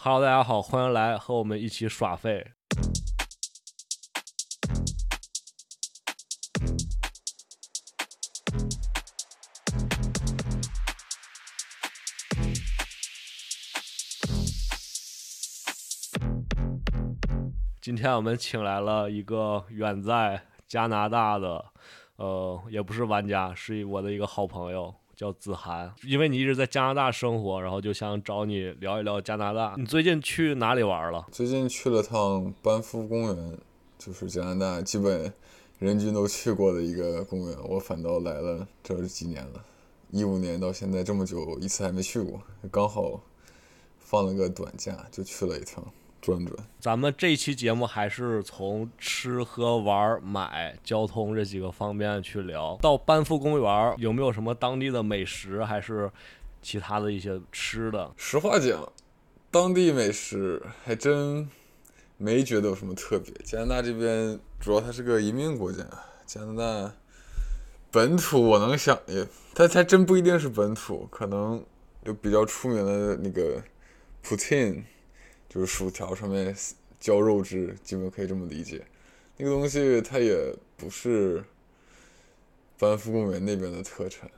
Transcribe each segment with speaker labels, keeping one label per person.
Speaker 1: Hello，大家好，欢迎来和我们一起耍废。今天我们请来了一个远在加拿大的，呃，也不是玩家，是我的一个好朋友，叫子涵。因为你一直在加拿大生活，然后就想找你聊一聊加拿大。你最近去哪里玩了？
Speaker 2: 最近去了趟班夫公园，就是加拿大基本人均都去过的一个公园。我反倒来了这几年了，一五年到现在这么久，一次还没去过，刚好放了个短假，就去了一趟。转转，
Speaker 1: 咱们这期节目还是从吃喝玩买、交通这几个方面去聊。到班夫公园有没有什么当地的美食，还是其他的一些吃的？
Speaker 2: 实话讲，当地美食还真没觉得有什么特别。加拿大这边主要它是个移民国家，加拿大本土我能想也，它还真不一定是本土，可能就比较出名的那个 poutine。就是薯条上面浇肉汁，基本可以这么理解。那个东西它也不是班夫公园那边的特产，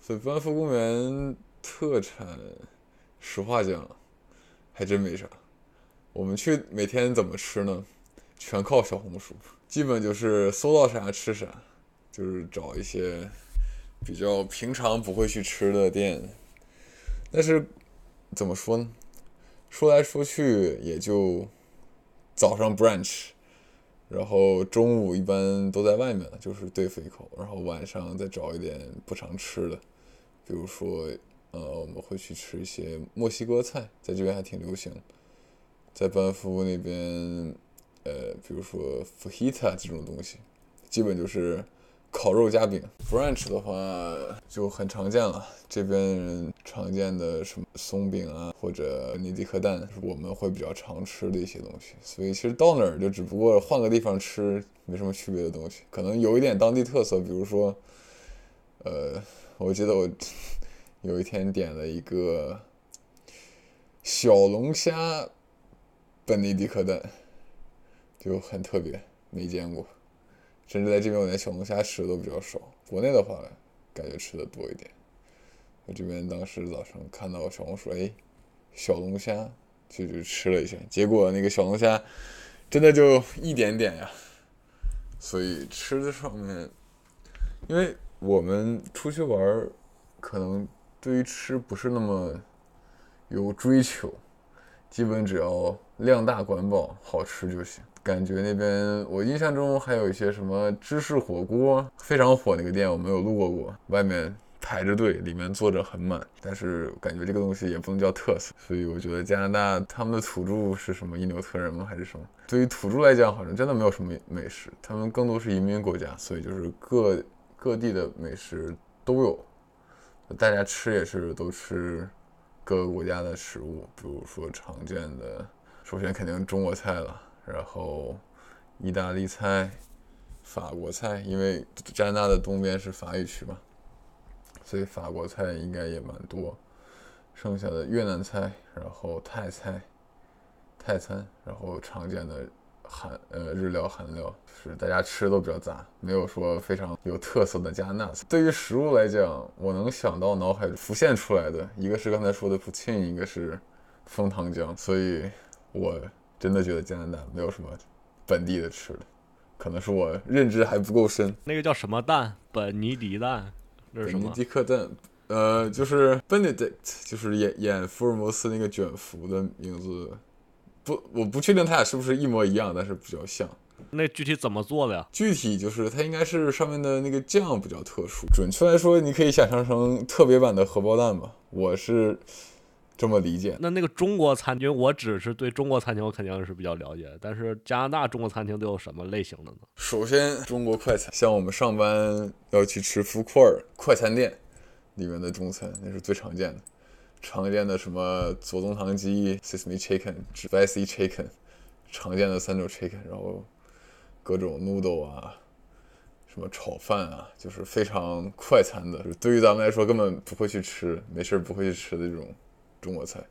Speaker 2: 所以班夫公园特产，实话讲，还真没啥。我们去每天怎么吃呢？全靠小红书，基本就是搜到啥吃啥，就是找一些比较平常不会去吃的店。但是怎么说呢？说来说去也就早上 brunch，然后中午一般都在外面，就是对付一口，然后晚上再找一点不常吃的，比如说呃我们会去吃一些墨西哥菜，在这边还挺流行，在班夫那边呃比如说 fajita 这种东西，基本就是。烤肉夹饼，French 的话就很常见了。这边人常见的什么松饼啊，或者尼迪克蛋，是我们会比较常吃的一些东西。所以其实到哪儿就只不过换个地方吃，没什么区别的东西。可能有一点当地特色，比如说，呃，我记得我有一天点了一个小龙虾本尼迪克蛋，就很特别，没见过。甚至在这边，我连小龙虾吃的都比较少。国内的话，感觉吃的多一点。我这边当时早上看到小红书，哎，小龙虾，就就吃了一下。结果那个小龙虾真的就一点点呀。所以吃的上面，因为我们出去玩，可能对于吃不是那么有追求，基本只要量大管饱，好吃就行。感觉那边我印象中还有一些什么芝士火锅非常火那个店，我没有路过过，外面排着队，里面坐着很满。但是感觉这个东西也不能叫特色，所以我觉得加拿大他们的土著是什么因纽特人吗？还是什么？对于土著来讲，好像真的没有什么美食，他们更多是移民国家，所以就是各各地的美食都有，大家吃也是都吃各个国家的食物，比如说常见的，首先肯定中国菜了。然后，意大利菜、法国菜，因为加拿大的东边是法语区嘛，所以法国菜应该也蛮多。剩下的越南菜，然后泰菜、泰餐，然后常见的韩呃日料、韩料，就是大家吃的都比较杂，没有说非常有特色的加拿大菜。对于食物来讲，我能想到脑海浮现出来的一个是刚才说的 poutine，一个是枫糖浆，所以我。真的觉得加拿大没有什么本地的吃的，可能是我认知还不够深。
Speaker 1: 那个叫什么蛋？本尼迪蛋？
Speaker 2: 本尼迪克蛋？呃，就是 Benedict，就是演演福尔摩斯那个卷福的名字。不，我不确定他俩是不是一模一样，但是比较像。
Speaker 1: 那具体怎么做的呀？
Speaker 2: 具体就是它应该是上面的那个酱比较特殊。准确来说，你可以想象成特别版的荷包蛋吧。我是。这么理解？
Speaker 1: 那那个中国餐厅，我只是对中国餐厅我肯定是比较了解，但是加拿大中国餐厅都有什么类型的呢？
Speaker 2: 首先，中国快餐，像我们上班要去吃福库尔快餐店里面的中餐，那是最常见的。常见的什么左宗棠鸡、sesame chicken、spicy chicken，常见的三种 chicken，然后各种 noodle 啊，什么炒饭啊，就是非常快餐的。对于咱们来说，根本不会去吃，没事不会去吃的这种。中国菜，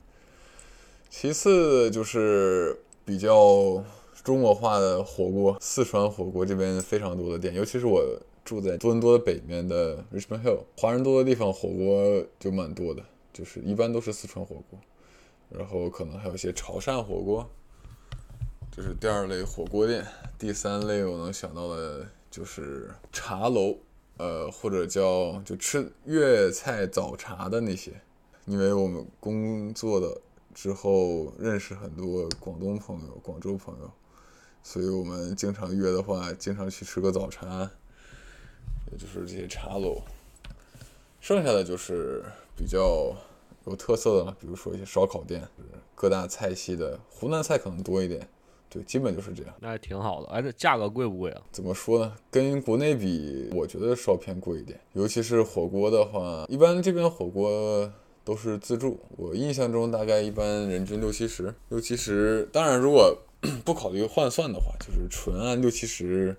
Speaker 2: 其次就是比较中国化的火锅，四川火锅这边非常多的店，尤其是我住在多伦多的北面的 Richmond Hill，华人多的地方，火锅就蛮多的，就是一般都是四川火锅，然后可能还有一些潮汕火锅，这是第二类火锅店。第三类我能想到的就是茶楼，呃，或者叫就吃粤菜早茶的那些，因为我们工作的之后认识很多广东朋友、广州朋友，所以我们经常约的话，经常去吃个早茶，也就是这些茶楼。剩下的就是比较有特色的，比如说一些烧烤店，各大菜系的，湖南菜可能多一点。对，基本就是这样。
Speaker 1: 那还挺好的。哎，这价格贵不贵啊？
Speaker 2: 怎么说呢？跟国内比，我觉得稍偏贵一点。尤其是火锅的话，一般这边火锅都是自助。我印象中大概一般人均六七十，六七十。当然，如果 不考虑换算的话，就是纯按六七十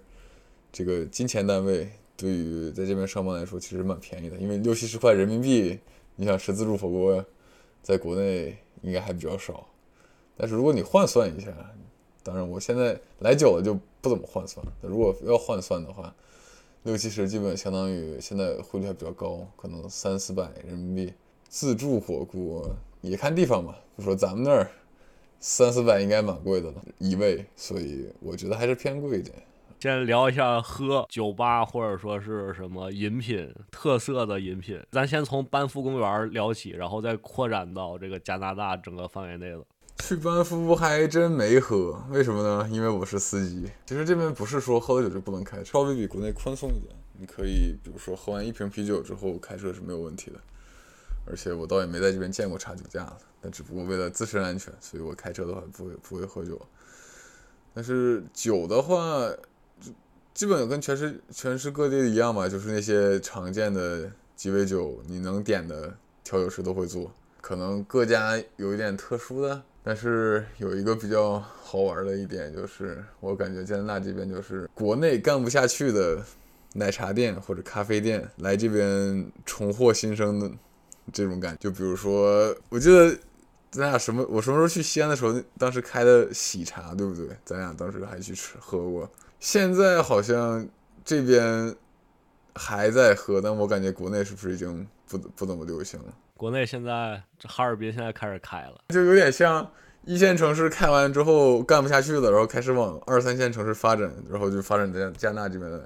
Speaker 2: 这个金钱单位，对于在这边上班来说，其实蛮便宜的。因为六七十块人民币，你想吃自助火锅，在国内应该还比较少。但是如果你换算一下，当然，我现在来久了就不怎么换算。如果要换算的话，六七十基本相当于现在汇率还比较高，可能三四百人民币。自助火锅也看地方吧，就说咱们那儿三四百应该蛮贵的了，一位，所以我觉得还是偏贵一点。
Speaker 1: 先聊一下喝酒吧或者说是什么饮品特色的饮品，咱先从班夫公园聊起，然后再扩展到这个加拿大整个范围内了。
Speaker 2: 去班夫还真没喝，为什么呢？因为我是司机。其实这边不是说喝了酒就不能开，稍微比国内宽松一点。你可以，比如说喝完一瓶啤酒之后开车是没有问题的。而且我倒也没在这边见过查酒驾的，但只不过为了自身安全，所以我开车的话不会不会喝酒。但是酒的话，基本跟全世全世各地一样嘛，就是那些常见的鸡尾酒，你能点的调酒师都会做。可能各家有一点特殊的。但是有一个比较好玩的一点，就是我感觉加拿大这边就是国内干不下去的奶茶店或者咖啡店来这边重获新生的这种感觉。就比如说，我记得咱俩什么，我什么时候去西安的时候，当时开的喜茶，对不对？咱俩当时还去吃喝过。现在好像这边还在喝，但我感觉国内是不是已经不不怎么流行了？
Speaker 1: 国内现在这哈尔滨现在开始开了，
Speaker 2: 就有点像一线城市开完之后干不下去了，然后开始往二三线城市发展，然后就发展在加拿大这边来，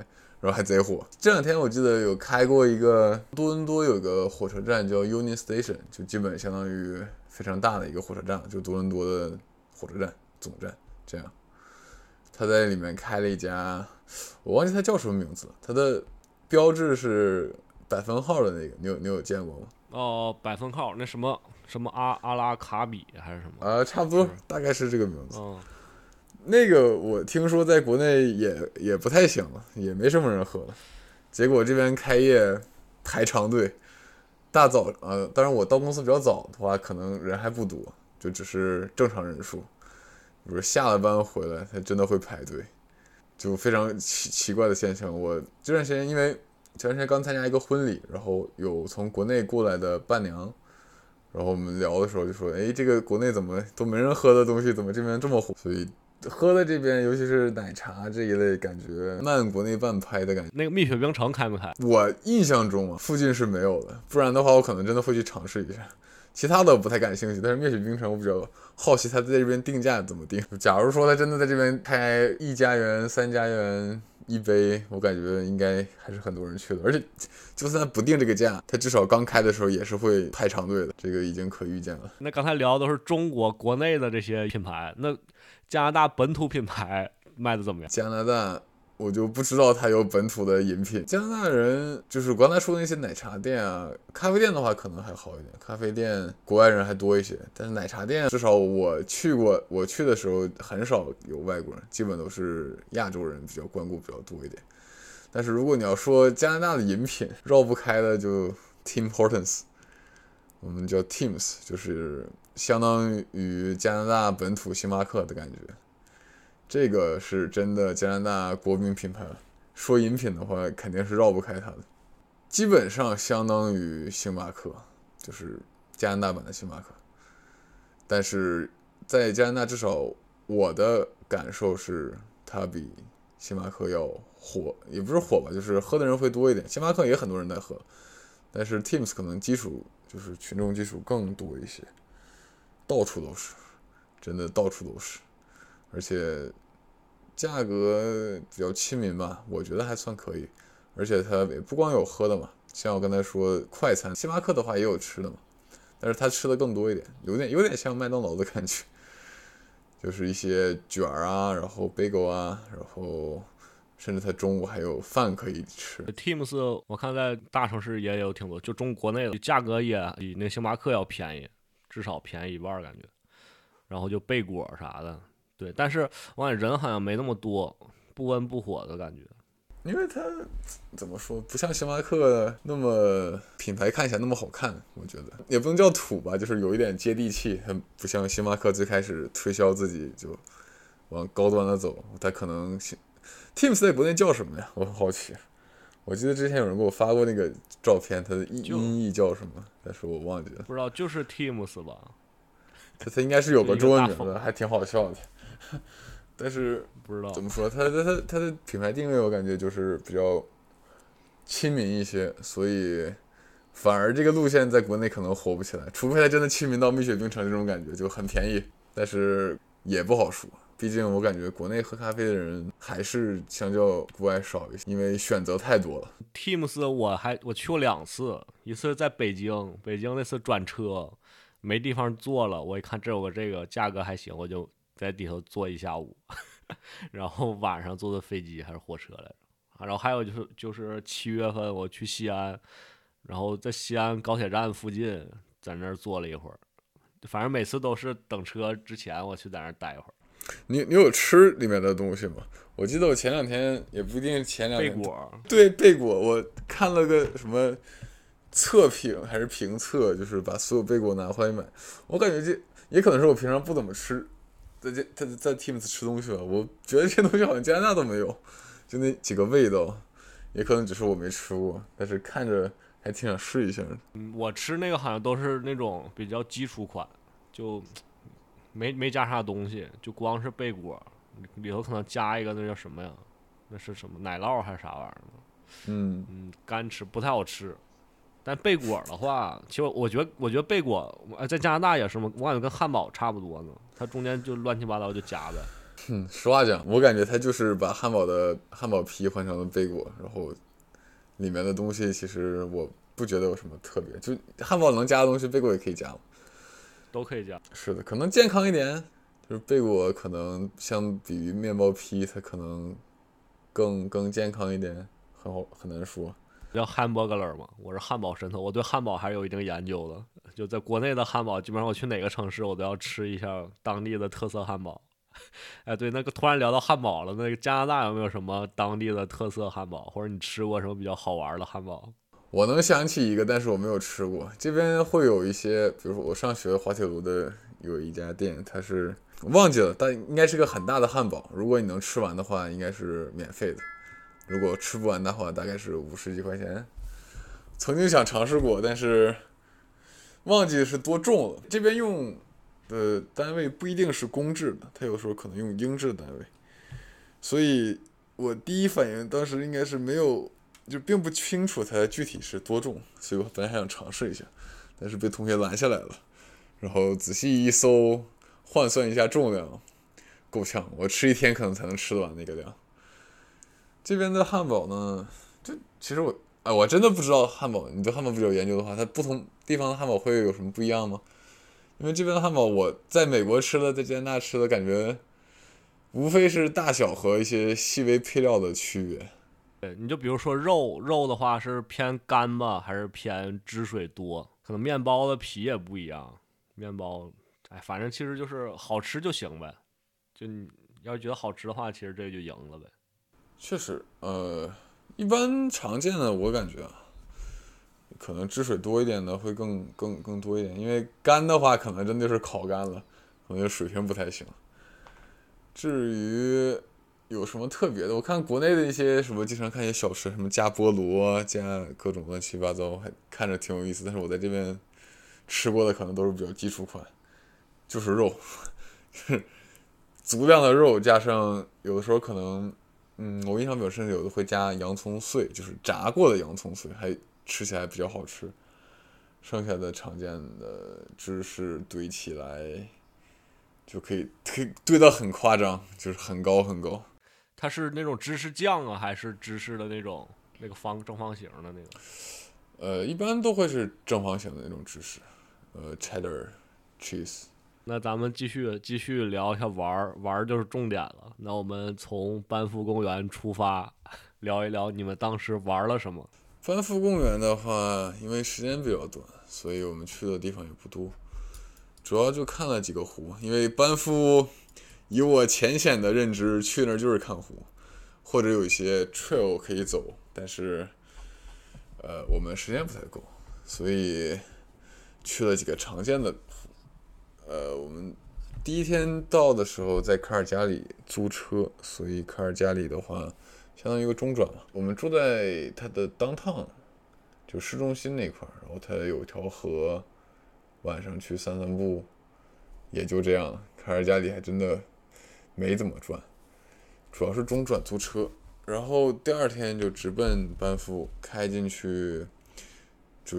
Speaker 2: 然后还贼火。这两天我记得有开过一个多伦多有个火车站叫 Union Station，就基本相当于非常大的一个火车站，就多伦多的火车站总站这样。他在里面开了一家，我忘记他叫什么名字了，他的标志是百分号的那个，你有你有见过吗？
Speaker 1: 哦，百分号那什么什么阿阿拉卡比还是什么？
Speaker 2: 啊，差不多，大概是这个名字。那个我听说在国内也也不太行了，也没什么人喝了。结果这边开业排长队，大早呃，当然我到公司比较早的话，可能人还不多，就只是正常人数。比如下了班回来，他真的会排队，就非常奇奇怪的现象。我这段时间因为。前段时间刚参加一个婚礼，然后有从国内过来的伴娘，然后我们聊的时候就说：“哎，这个国内怎么都没人喝的东西，怎么这边这么火？”所以喝的这边，尤其是奶茶这一类，感觉慢国内半拍的感觉。
Speaker 1: 那个蜜雪冰城开不开？
Speaker 2: 我印象中啊，附近是没有的，不然的话我可能真的会去尝试一下。其他的不太感兴趣，但是蜜雪冰城我比较好奇，它在这边定价怎么定。假如说它真的在这边开一家园、三家园。一杯，我感觉应该还是很多人去的，而且就算不定这个价，它至少刚开的时候也是会排长队的，这个已经可预见了。
Speaker 1: 那刚才聊的都是中国国内的这些品牌，那加拿大本土品牌卖的怎么样？
Speaker 2: 加拿大。我就不知道它有本土的饮品。加拿大人就是刚才说的那些奶茶店啊、咖啡店的话，可能还好一点。咖啡店国外人还多一些，但是奶茶店至少我去过，我去的时候很少有外国人，基本都是亚洲人比较光顾比较多一点。但是如果你要说加拿大的饮品，绕不开的就 Tim Hortons，我们叫 Tim's，就是相当于加拿大本土星巴克的感觉。这个是真的加拿大国民品牌，说饮品的话肯定是绕不开它的，基本上相当于星巴克，就是加拿大版的星巴克。但是在加拿大，至少我的感受是，它比星巴克要火，也不是火吧，就是喝的人会多一点。星巴克也很多人在喝，但是 Teams 可能基础就是群众基础更多一些，到处都是，真的到处都是，而且价格比较亲民吧，我觉得还算可以。而且它也不光有喝的嘛，像我刚才说快餐，星巴克的话也有吃的嘛，但是它吃的更多一点，有点有点像麦当劳的感觉，就是一些卷儿啊，然后 bagel 啊，然后甚至它中午还有饭可以吃。
Speaker 1: Teams 我看在大城市也有挺多，就中国内的价格也比那星巴克要便宜，至少便宜一半儿感觉。然后就贝果啥的，对，但是我感觉人好像没那么多，不温不火的感觉。
Speaker 2: 因为它怎么说，不像星巴克那么品牌看起来那么好看，我觉得也不能叫土吧，就是有一点接地气。不像星巴克最开始推销自己就往高端的走，它可能 Teams 在国内叫什么呀？我很好奇。我记得之前有人给我发过那个照片，它的音译叫什么？但是我忘记了。
Speaker 1: 不知道就是 Teams 吧？
Speaker 2: 它它应该是有个中文名字，还挺好笑的。但是
Speaker 1: 不知道
Speaker 2: 怎么说，它它它它的品牌定位我感觉就是比较亲民一些，所以反而这个路线在国内可能火不起来，除非它真的亲民到蜜雪冰城这种感觉，就很便宜，但是也不好说。毕竟我感觉国内喝咖啡的人还是相较国外少一些，因为选择太多了。
Speaker 1: Teams 我还我去过两次，一次在北京，北京那次转车没地方坐了，我一看这有个这个价格还行，我就在里头坐一下午，然后晚上坐的飞机还是火车来着。然后还有就是就是七月份我去西安，然后在西安高铁站附近在那儿坐了一会儿，反正每次都是等车之前我去在那儿待一会儿。
Speaker 2: 你你有吃里面的东西吗？我记得我前两天也不一定是前两天，
Speaker 1: 贝果
Speaker 2: 对贝果，我看了个什么测评还是评测，就是把所有贝果拿回来买。我感觉这也可能是我平常不怎么吃，在这在在 Teams 吃东西吧，我觉得这东西好像加拿大都没有，就那几个味道，也可能只是我没吃过，但是看着还挺想试一下的。
Speaker 1: 嗯，我吃那个好像都是那种比较基础款，就没没加啥东西，就光是贝果，里头可能加一个那叫什么呀？那是什么奶酪还是啥玩意儿呢？
Speaker 2: 嗯，
Speaker 1: 嗯，干吃不太好吃。但贝果的话，其实我觉得，我觉得贝果，呃在加拿大也是嘛，我感觉跟汉堡差不多呢，它中间就乱七八糟就夹呗。
Speaker 2: 嗯，实话讲，我感觉它就是把汉堡的汉堡皮换成了贝果，然后里面的东西其实我不觉得有什么特别，就汉堡能加的东西，贝果也可以加嘛。
Speaker 1: 都可以加。
Speaker 2: 是的，可能健康一点，就是贝果可能相比于面包坯，它可能更更健康一点，很好很难说。
Speaker 1: 叫 hamburger 嘛，我是汉堡神偷，我对汉堡还是有一定研究的。就在国内的汉堡，基本上我去哪个城市，我都要吃一下当地的特色汉堡。哎，对，那个突然聊到汉堡了，那个加拿大有没有什么当地的特色汉堡，或者你吃过什么比较好玩的汉堡？
Speaker 2: 我能想起一个，但是我没有吃过。这边会有一些，比如说我上学滑铁卢的有一家店，它是忘记了，但应该是个很大的汉堡。如果你能吃完的话，应该是免费的；如果吃不完的话，大概是五十几块钱。曾经想尝试过，但是忘记是多重了。这边用的单位不一定是公制的，它有时候可能用英制单位，所以我第一反应当时应该是没有。就并不清楚它具体是多重，所以我本来还想尝试一下，但是被同学拦下来了。然后仔细一搜，换算一下重量，够呛，我吃一天可能才能吃得完那个量。这边的汉堡呢，就其实我哎，我真的不知道汉堡，你对汉堡比较研究的话，它不同地方的汉堡会有什么不一样吗？因为这边的汉堡我在美国吃的，在加拿大吃的感觉，无非是大小和一些细微配料的区别。
Speaker 1: 对，你就比如说肉，肉的话是偏干吧，还是偏汁水多？可能面包的皮也不一样，面包，哎，反正其实就是好吃就行呗。就你要觉得好吃的话，其实这就赢了呗。
Speaker 2: 确实，呃，一般常见的我感觉啊，可能汁水多一点的会更更更多一点，因为干的话可能真的是烤干了，可能就水平不太行。至于有什么特别的？我看国内的一些什么，经常看一些小吃，什么加菠萝、加各种乱七八糟，还看着挺有意思。但是我在这边吃过的可能都是比较基础款，就是肉，是足量的肉加上有的时候可能，嗯，我印象比较深，有的会加洋葱碎，就是炸过的洋葱碎，还吃起来比较好吃。剩下的常见的芝士堆起来，就可以可以堆到很夸张，就是很高很高。
Speaker 1: 它是那种芝士酱啊，还是芝士的那种那个方正方形的那个？
Speaker 2: 呃，一般都会是正方形的那种芝士，呃，cheddar cheese。
Speaker 1: 那咱们继续继续聊一下玩儿，玩儿就是重点了。那我们从班夫公园出发，聊一聊你们当时玩了什么。
Speaker 2: 班夫公园的话，因为时间比较短，所以我们去的地方也不多，主要就看了几个湖。因为班夫，以我浅显的认知，去那儿就是看湖，或者有一些 trail 可以走，但是，呃，我们时间不太够，所以去了几个常见的湖。呃，我们第一天到的时候在卡尔加里租车，所以卡尔加里的话。相当于一个中转嘛，我们住在它的 downtown，就市中心那块儿，然后它有一条河，晚上去散散步，也就这样。卡尔加里还真的没怎么转，主要是中转租车，然后第二天就直奔班夫，开进去，就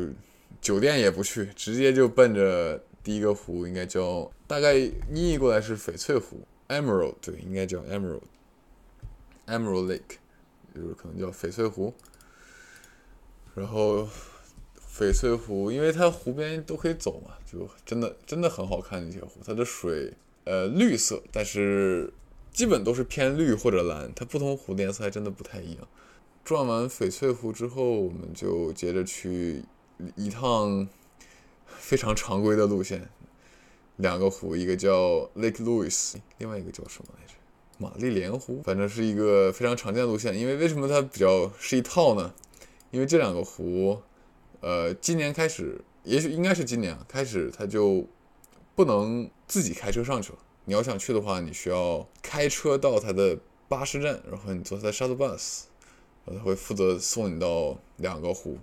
Speaker 2: 酒店也不去，直接就奔着第一个湖，应该叫大概音译过来是翡翠湖，Emerald，对，应该叫 Emerald，Emerald Lake。就是可能叫翡翠湖，然后翡翠湖，因为它湖边都可以走嘛，就真的真的很好看那些湖。它的水呃绿色，但是基本都是偏绿或者蓝，它不同湖的颜色还真的不太一样。转完翡翠湖之后，我们就接着去一趟非常常规的路线，两个湖，一个叫 Lake Louis，另外一个叫什么来着？玛丽莲湖，反正是一个非常常见的路线。因为为什么它比较是一套呢？因为这两个湖，呃，今年开始，也许应该是今年开始，它就不能自己开车上去了。你要想去的话，你需要开车到它的巴士站，然后你坐它的 shuttle bus，然后它会负责送你到两个湖，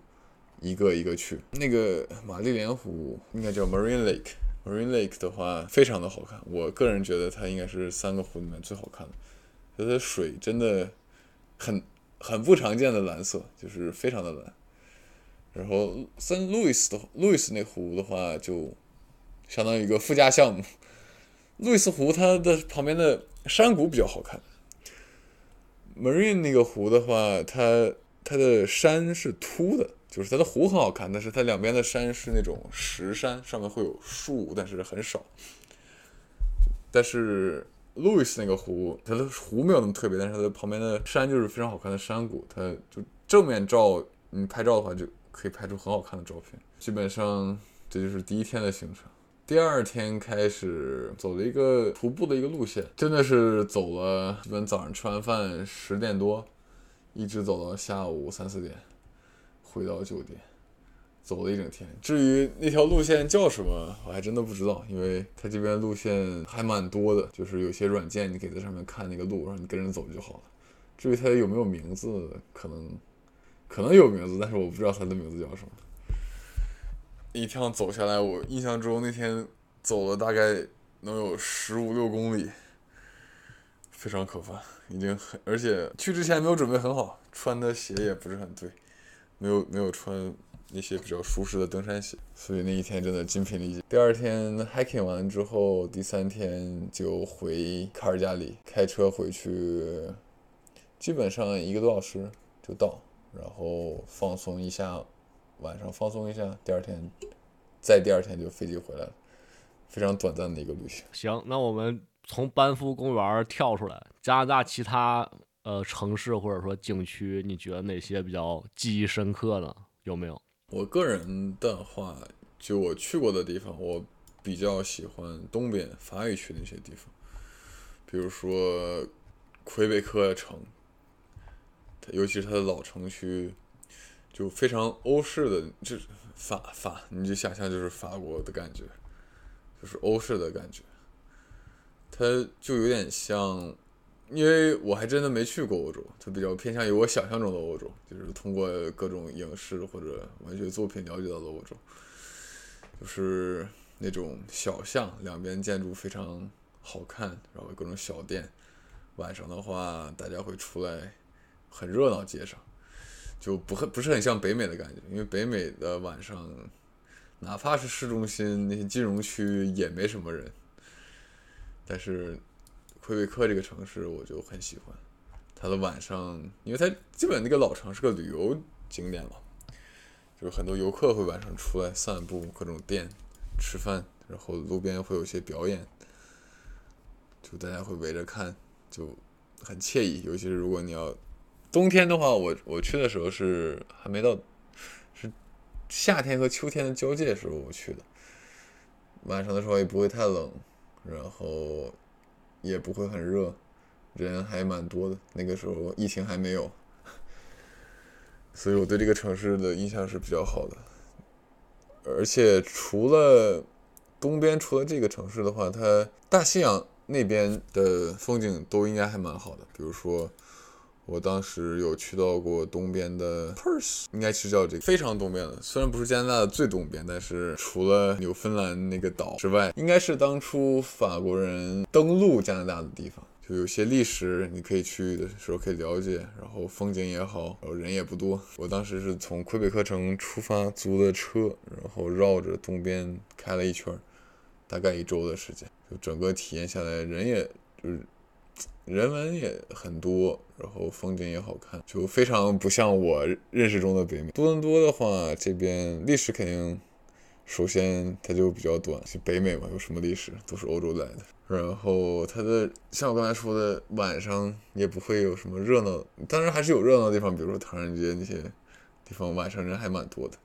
Speaker 2: 一个一个去。那个玛丽莲湖应该叫 Marine Lake。Marine Lake 的话非常的好看，我个人觉得它应该是三个湖里面最好看的。它的水真的很很不常见的蓝色，就是非常的蓝。然后 Saint Louis 的 Louis 那湖的话，就相当于一个附加项目。路易斯湖它的旁边的山谷比较好看。Marine 那个湖的话，它它的山是秃的。就是它的湖很好看，但是它两边的山是那种石山，上面会有树，但是很少。但是路易斯那个湖，它的湖没有那么特别，但是它的旁边的山就是非常好看的山谷，它就正面照，你拍照的话就可以拍出很好看的照片。基本上这就是第一天的行程。第二天开始走了一个徒步的一个路线，真的是走了，基本早上吃完饭十点多，一直走到下午三四点。回到酒店，走了一整天。至于那条路线叫什么，我还真的不知道，因为它这边路线还蛮多的，就是有些软件你可以在上面看那个路，然后你跟着走就好了。至于它有没有名字，可能可能有名字，但是我不知道它的名字叫什么。一趟走下来，我印象中那天走了大概能有十五六公里，非常可怕，已经很，而且去之前没有准备很好，穿的鞋也不是很对。没有没有穿那些比较舒适的登山鞋，所以那一天真的精疲力尽。第二天 hiking 完之后，第三天就回卡尔加里，开车回去，基本上一个多小时就到，然后放松一下，晚上放松一下，第二天再第二天就飞机回来了，非常短暂的一个旅行。
Speaker 1: 行，那我们从班夫公园跳出来，加拿大其他。呃，城市或者说景区，你觉得哪些比较记忆深刻呢？有没有？
Speaker 2: 我个人的话，就我去过的地方，我比较喜欢东边法语区那些地方，比如说魁北克城，尤其是它的老城区，就非常欧式的，就法法，你就想象就是法国的感觉，就是欧式的感觉，它就有点像。因为我还真的没去过欧洲，它比较偏向于我想象中的欧洲，就是通过各种影视或者文学作品了解到的欧洲。就是那种小巷，两边建筑非常好看，然后各种小店。晚上的话，大家会出来，很热闹，街上就不很不是很像北美的感觉，因为北美的晚上，哪怕是市中心那些金融区也没什么人。但是魁北克这个城市我就很喜欢，它的晚上，因为它基本那个老城是个旅游景点嘛，就是很多游客会晚上出来散步，各种店吃饭，然后路边会有些表演，就大家会围着看。就很惬意，尤其是如果你要冬天的话，我我去的时候是还没到，是夏天和秋天的交界时候我去的。晚上的时候也不会太冷，然后也不会很热，人还蛮多的。那个时候疫情还没有，所以我对这个城市的印象是比较好的。而且除了东边，除了这个城市的话，它大西洋。那边的风景都应该还蛮好的，比如说，我当时有去到过东边的 Perth，应该是叫这个非常东边的，虽然不是加拿大的最东边，但是除了纽芬兰那个岛之外，应该是当初法国人登陆加拿大的地方。就有些历史你可以去的时候可以了解，然后风景也好，然后人也不多。我当时是从魁北克城出发，租的车，然后绕着东边开了一圈。大概一周的时间，就整个体验下来，人也就是人文也很多，然后风景也好看，就非常不像我认识中的北美。多伦多的话，这边历史肯定首先它就比较短，就北美嘛，有什么历史都是欧洲来的。然后它的像我刚才说的，晚上也不会有什么热闹，当然还是有热闹的地方，比如说唐人街那些地方，晚上人还蛮多的。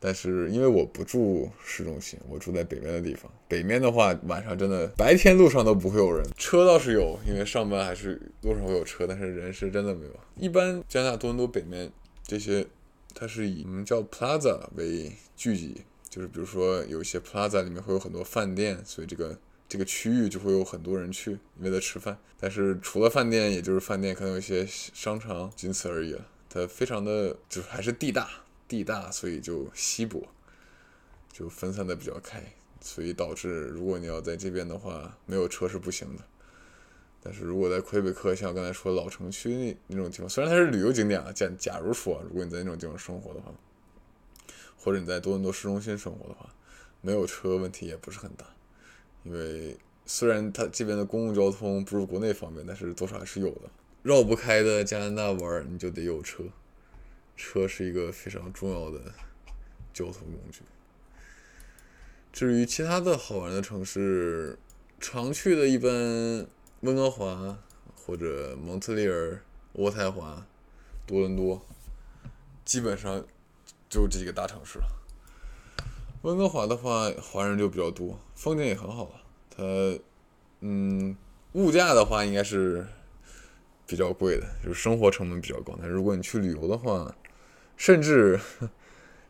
Speaker 2: 但是因为我不住市中心，我住在北面的地方。北面的话，晚上真的白天路上都不会有人，车倒是有，因为上班还是路上会有车，但是人是真的没有。一般加拿大多伦多北面这些，它是以我们叫 plaza 为聚集，就是比如说有一些 plaza 里面会有很多饭店，所以这个这个区域就会有很多人去为了吃饭。但是除了饭店，也就是饭店，可能有一些商场，仅此而已了。它非常的就是还是地大。地大，所以就稀薄，就分散的比较开，所以导致如果你要在这边的话，没有车是不行的。但是如果在魁北克，像刚才说老城区那那种地方，虽然它是旅游景点啊，假假如说如果你在那种地方生活的话，或者你在多伦多市中心生活的话，没有车问题也不是很大，因为虽然它这边的公共交通不如国内方便，但是多少还是有的。绕不开的加拿大玩，你就得有车。车是一个非常重要的交通工具。至于其他的好玩的城市，常去的一般温哥华或者蒙特利尔、渥太华、多伦多，基本上就这几个大城市了。温哥华的话，华人就比较多，风景也很好啊。它，嗯，物价的话应该是比较贵的，就是生活成本比较高。但如果你去旅游的话，甚至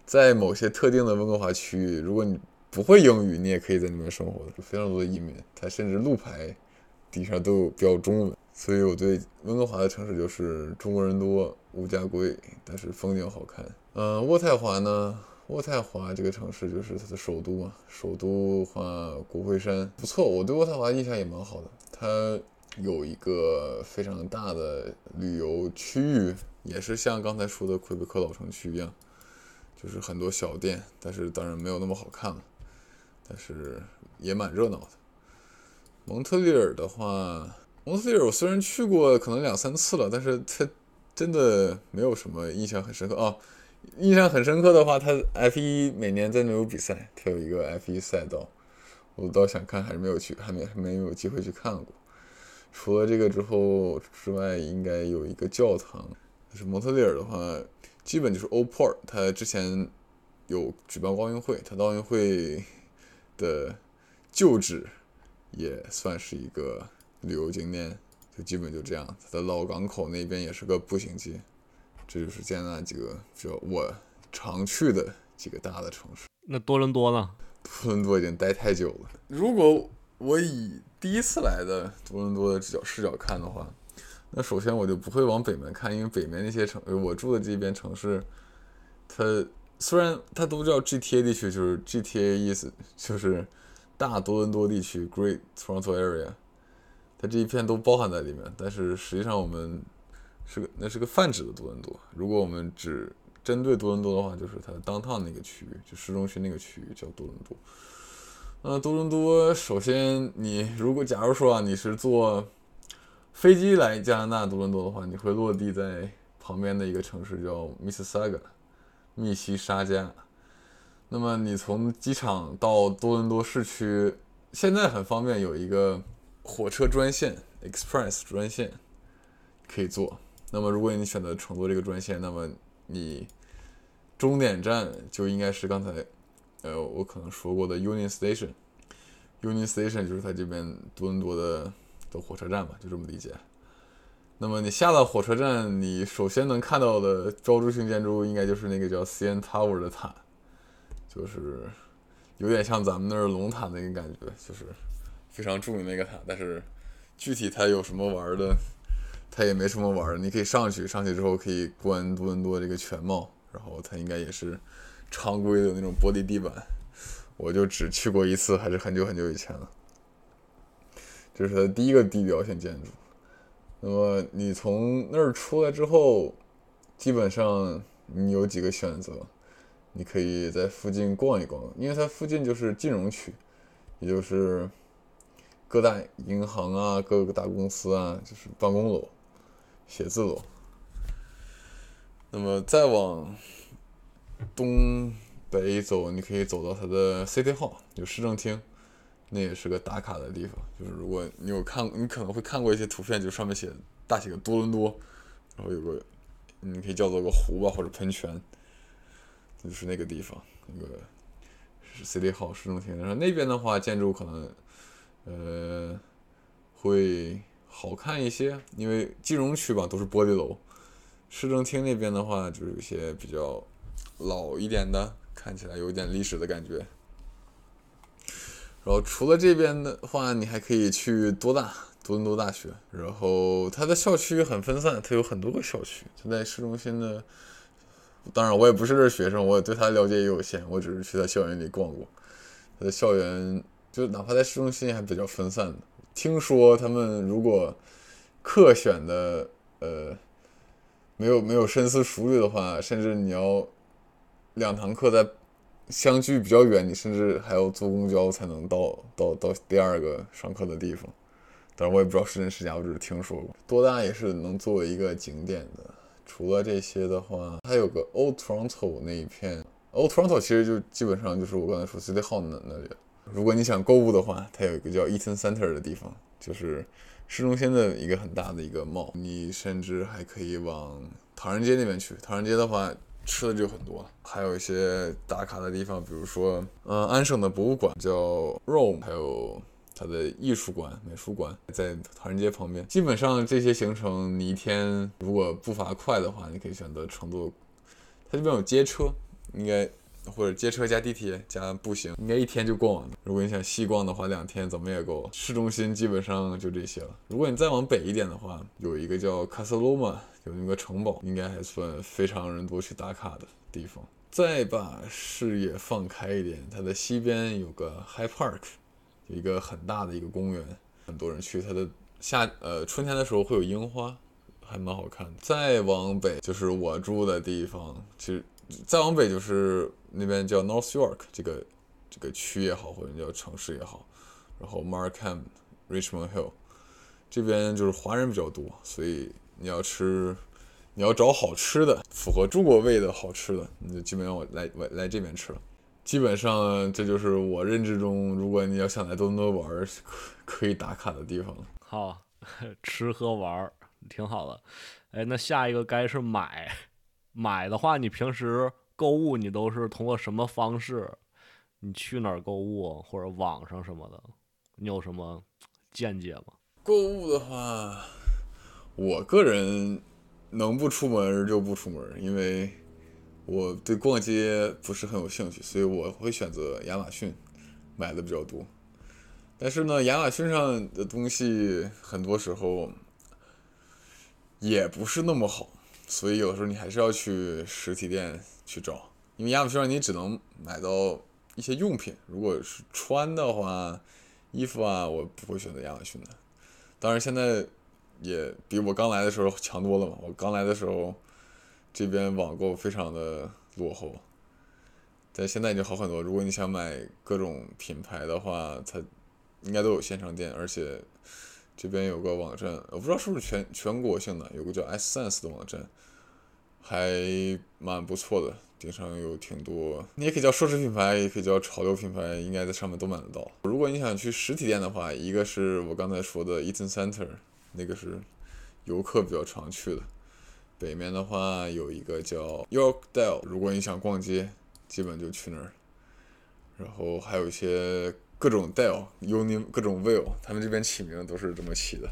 Speaker 2: 在某些特定的温哥华区域，如果你不会英语，你也可以在那边生活的。非常多的移民，它甚至路牌底下都有标中文。所以我对温哥华的城市就是中国人多，物价贵，但是风景好看。嗯，渥太华呢？渥太华这个城市就是它的首都嘛。首都话，国会山不错，我对渥太华印象也蛮好的。它有一个非常大的旅游区域。也是像刚才说的魁北克老城区一样，就是很多小店，但是当然没有那么好看了，但是也蛮热闹的。蒙特利尔的话，蒙特利尔我虽然去过可能两三次了，但是它真的没有什么印象很深刻啊。印象很深刻的话，它 F 一每年在那有比赛，它有一个 F 一赛道，我倒想看，还是没有去，还没还没有机会去看过。除了这个之后之外，应该有一个教堂。就是蒙特利尔的话，基本就是 Old Port，它之前有举办过奥运会，它的奥运会的旧址也算是一个旅游景点，就基本就这样。它的老港口那边也是个步行街，这就是加拿大几个比较我常去的几个大的城市。
Speaker 1: 那多伦多呢？
Speaker 2: 多伦多已经待太久了。如果我以第一次来的多伦多的视角视角看的话。那首先我就不会往北面看，因为北面那些城，我住的这边城市，它虽然它都叫 GTA 地区，就是 GTA 意思就是大多伦多地区 （Great Toronto Area），它这一片都包含在里面。但是实际上我们是个那是个泛指的多伦多。如果我们只针对多伦多的话，就是它的 downtown 那个区域，就市中心那个区域叫多伦多。呃，多伦多首先你如果假如说啊，你是做飞机来加拿大多伦多的话，你会落地在旁边的一个城市叫 Mississauga。密西沙加，那么你从机场到多伦多市区，现在很方便，有一个火车专线 Express 专线可以坐。那么如果你选择乘坐这个专线，那么你终点站就应该是刚才呃我可能说过的 Union Station。Union Station 就是它这边多伦多的的火车站吧，就这么理解。那么你下了火车站，你首先能看到的标志性建筑应该就是那个叫 CN Tower 的塔，就是有点像咱们那儿龙塔那个感觉，就是非常著名的一个塔。但是具体它有什么玩的，它也没什么玩的。你可以上去，上去之后可以观多伦多这个全貌，然后它应该也是常规的那种玻璃地板。我就只去过一次，还是很久很久以前了。这是它第一个地标性建筑。那么你从那儿出来之后，基本上你有几个选择，你可以在附近逛一逛，因为它附近就是金融区，也就是各大银行啊、各个大公司啊，就是办公楼、写字楼。那么再往东北走，你可以走到它的 City Hall，有市政厅。那也是个打卡的地方，就是如果你有看，你可能会看过一些图片，就上面写大写的多伦多，然后有个你可以叫做个湖吧或者喷泉，就是那个地方，那个是 City Hall 市中心。然后那边的话，建筑可能呃会好看一些，因为金融区吧都是玻璃楼，市政厅那边的话就是有些比较老一点的，看起来有点历史的感觉。然后除了这边的话，你还可以去多大多伦多大学。然后它的校区很分散，它有很多个校区。就在市中心的，当然我也不是这学生，我对它了解也有限，我只是去它校园里逛过。它的校园就哪怕在市中心还比较分散的。听说他们如果课选的呃没有没有深思熟虑的话，甚至你要两堂课在。相距比较远，你甚至还要坐公交才能到到到第二个上课的地方。当然，我也不知道是真是假，我只是听说过。多大也是能作为一个景点的。除了这些的话，还有个 Old Toronto 那一片。Old Toronto 其实就基本上就是我刚才说 City Hall 那那里。如果你想购物的话，它有一个叫 Eaton Center 的地方，就是市中心的一个很大的一个 mall。你甚至还可以往唐人街那边去。唐人街的话。吃的就很多，还有一些打卡的地方，比如说，嗯，安省的博物馆叫 Rome，还有它的艺术馆、美术馆在唐人街旁边。基本上这些行程，你一天如果步伐快的话，你可以选择乘坐，它这边有街车，应该或者街车加地铁加步行，应该一天就逛完了。如果你想细逛的话，两天怎么也够。市中心基本上就这些了。如果你再往北一点的话，有一个叫 Casaloma。有那个城堡，应该还算非常人多去打卡的地方。再把视野放开一点，它的西边有个 High Park，有一个很大的一个公园，很多人去。它的夏呃春天的时候会有樱花，还蛮好看的。再往北就是我住的地方，其实再往北就是那边叫 North York 这个这个区也好，或者叫城市也好。然后 Markham、Richmond Hill 这边就是华人比较多，所以。你要吃，你要找好吃的，符合中国胃的好吃的，你就基本上我来来来这边吃了。基本上这就是我认知中，如果你要想来多伦多玩，可可以打卡的地方。
Speaker 1: 好，吃喝玩挺好的。哎，那下一个该是买，买的话，你平时购物你都是通过什么方式？你去哪儿购物或者网上什么的？你有什么见解吗？
Speaker 2: 购物的话。我个人能不出门就不出门，因为我对逛街不是很有兴趣，所以我会选择亚马逊买的比较多。但是呢，亚马逊上的东西很多时候也不是那么好，所以有时候你还是要去实体店去找。因为亚马逊上你只能买到一些用品，如果是穿的话，衣服啊，我不会选择亚马逊的。当然现在也比我刚来的时候强多了嘛。我刚来的时候，这边网购非常的落后，但现在已经好很多。如果你想买各种品牌的话，它应该都有线上店，而且这边有个网站，我不知道是不是全全国性的，有个叫 S Sense 的网站，还蛮不错的。顶上有挺多，你也可以叫奢侈品牌，也可以叫潮流品牌，应该在上面都买得到。如果你想去实体店的话，一个是我刚才说的 Eaton Center，那个是游客比较常去的。北面的话有一个叫 Yorkdale，如果你想逛街，基本就去那儿。然后还有一些各种 Dale，Union 各种 Vale，他们这边起名都是这么起的，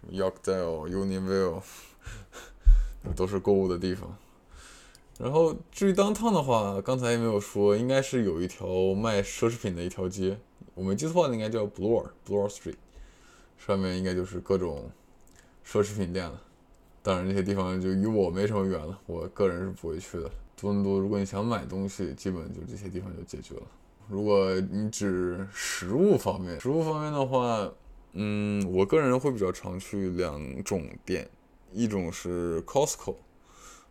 Speaker 2: 什么 Yorkdale，Unionville，都是购物的地方。然后至于 downtown 的话，刚才也没有说，应该是有一条卖奢侈品的一条街，我没记错的话，应该叫 Bloor Bloor Street，上面应该就是各种奢侈品店了。当然，这些地方就与我没什么缘了，我个人是不会去的。多伦多，如果你想买东西，基本就这些地方就解决了。如果你指食物方面，食物方面的话，嗯，我个人会比较常去两种店，一种是 Costco。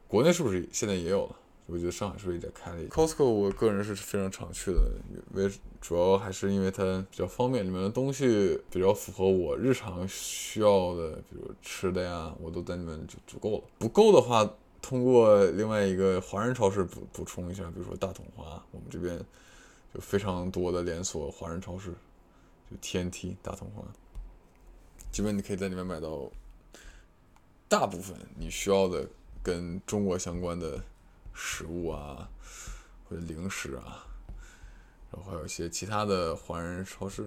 Speaker 2: 国内是不是现在也有了？我觉得上海是不是也在开了 Costco，我个人是非常常去的，为主要还是因为它比较方便，里面的东西比较符合我日常需要的，比如吃的呀，我都在里面就足够了。不够的话，通过另外一个华人超市补补充一下，比如说大统华，我们这边就非常多的连锁华人超市，就 TNT 大统华，基本你可以在里面买到大部分你需要的。跟中国相关的食物啊，或者零食啊，然后还有一些其他的华人超市，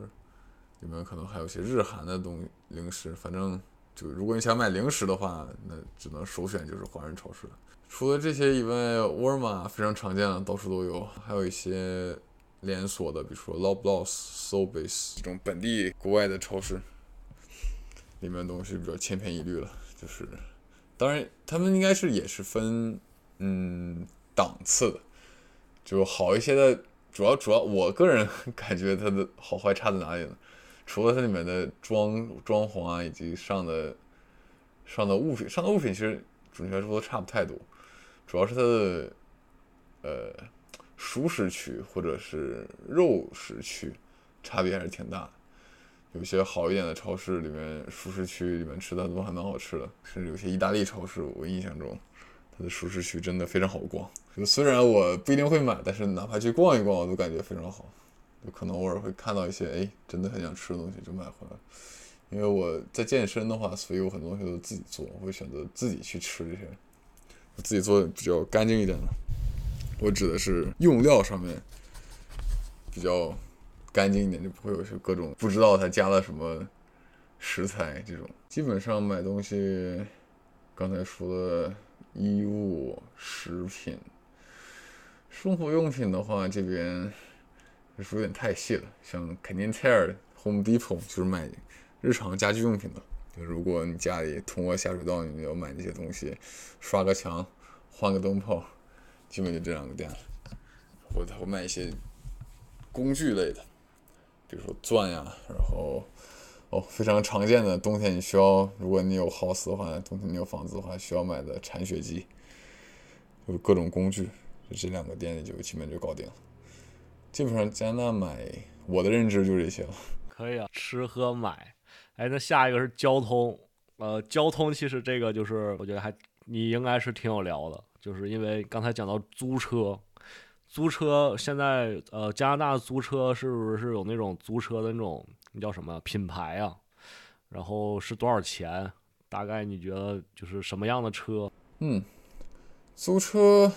Speaker 2: 里面可能还有一些日韩的东零食。反正就如果你想买零食的话，那只能首选就是华人超市了。除了这些以外，沃尔玛非常常见了，到处都有。还有一些连锁的，比如说 Loblaws、Sobeys 这种本地国外的超市，里面东西比较千篇一律了，就是。当然，他们应该是也是分，嗯，档次的，就好一些的。主要主要，我个人感觉它的好坏差在哪里呢？除了它里面的装装潢啊，以及上的上的物品，上的物品其实准确来说都差不太多。主要是它的呃，熟食区或者是肉食区差别还是挺大的。有些好一点的超市里面，熟食区里面吃的都还蛮好吃的，甚至有些意大利超市，我印象中它的熟食区真的非常好逛。就虽然我不一定会买，但是哪怕去逛一逛，我都感觉非常好。就可能偶尔会看到一些哎，真的很想吃的东西，就买回来。因为我在健身的话，所以我很多东西都自己做，我会选择自己去吃这些，自己做比较干净一点的。我指的是用料上面比较。干净一点就不会有些各种不知道它加了什么食材这种。基本上买东西，刚才说的衣物、食品、生活用品的话，这边是有点太细了。像肯定 Tire、Home Depot 就是买日常家居用品的。就如果你家里通过下水道，你要买那些东西，刷个墙、换个灯泡，基本就这两个店。或者会卖一些工具类的。比如说钻呀，然后哦，非常常见的冬天你需要，如果你有 house 的话，冬天你有房子的话需要买的铲雪机，就是各种工具，就这两个店里就基本就搞定了。基本上加拿大买，我的认知就这些了。
Speaker 1: 可以啊，吃喝买。哎，那下一个是交通，呃，交通其实这个就是我觉得还你应该是挺有聊的，就是因为刚才讲到租车。租车现在，呃，加拿大租车是不是有那种租车的那种，叫什么品牌啊？然后是多少钱？大概你觉得就是什么样的车？
Speaker 2: 嗯，租车，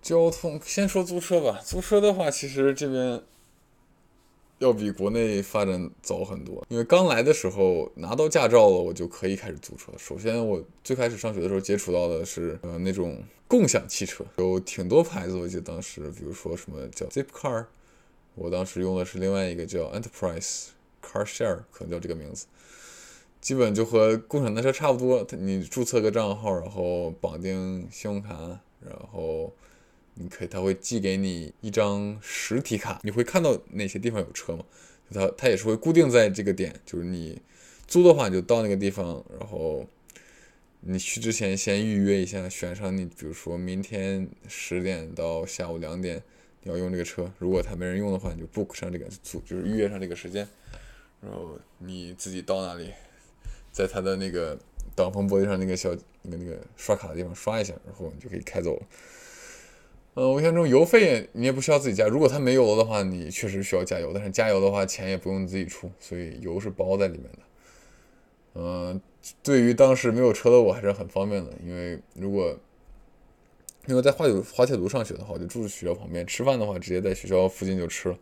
Speaker 2: 交通，先说租车吧。租车的话，其实这边。要比国内发展早很多，因为刚来的时候拿到驾照了，我就可以开始租车。首先，我最开始上学的时候接触到的是呃那种共享汽车，有挺多牌子。我记得当时，比如说什么叫 Zipcar，我当时用的是另外一个叫 Enterprise Car Share，可能叫这个名字。基本就和共享单车差不多，你注册个账号，然后绑定信用卡，然后你可以他会寄给你一张实体卡，你会看到哪些地方有车吗？他他也是会固定在这个点，就是你租的话你就到那个地方，然后你去之前先预约一下，选上你比如说明天十点到下午两点你要用这个车，如果他没人用的话，你就 book 上这个租，就是预约上这个时间，然后你自己到那里，在他的那个挡风玻璃上那个小那个那个刷卡的地方刷一下，然后你就可以开走了。嗯，我印象中油费你也不需要自己加，如果它没油的话，你确实需要加油，但是加油的话钱也不用你自己出，所以油是包在里面的。嗯，对于当时没有车的我还是很方便的，因为如果因为在滑铁滑铁卢上学的话，我就住学校旁边，吃饭的话直接在学校附近就吃了。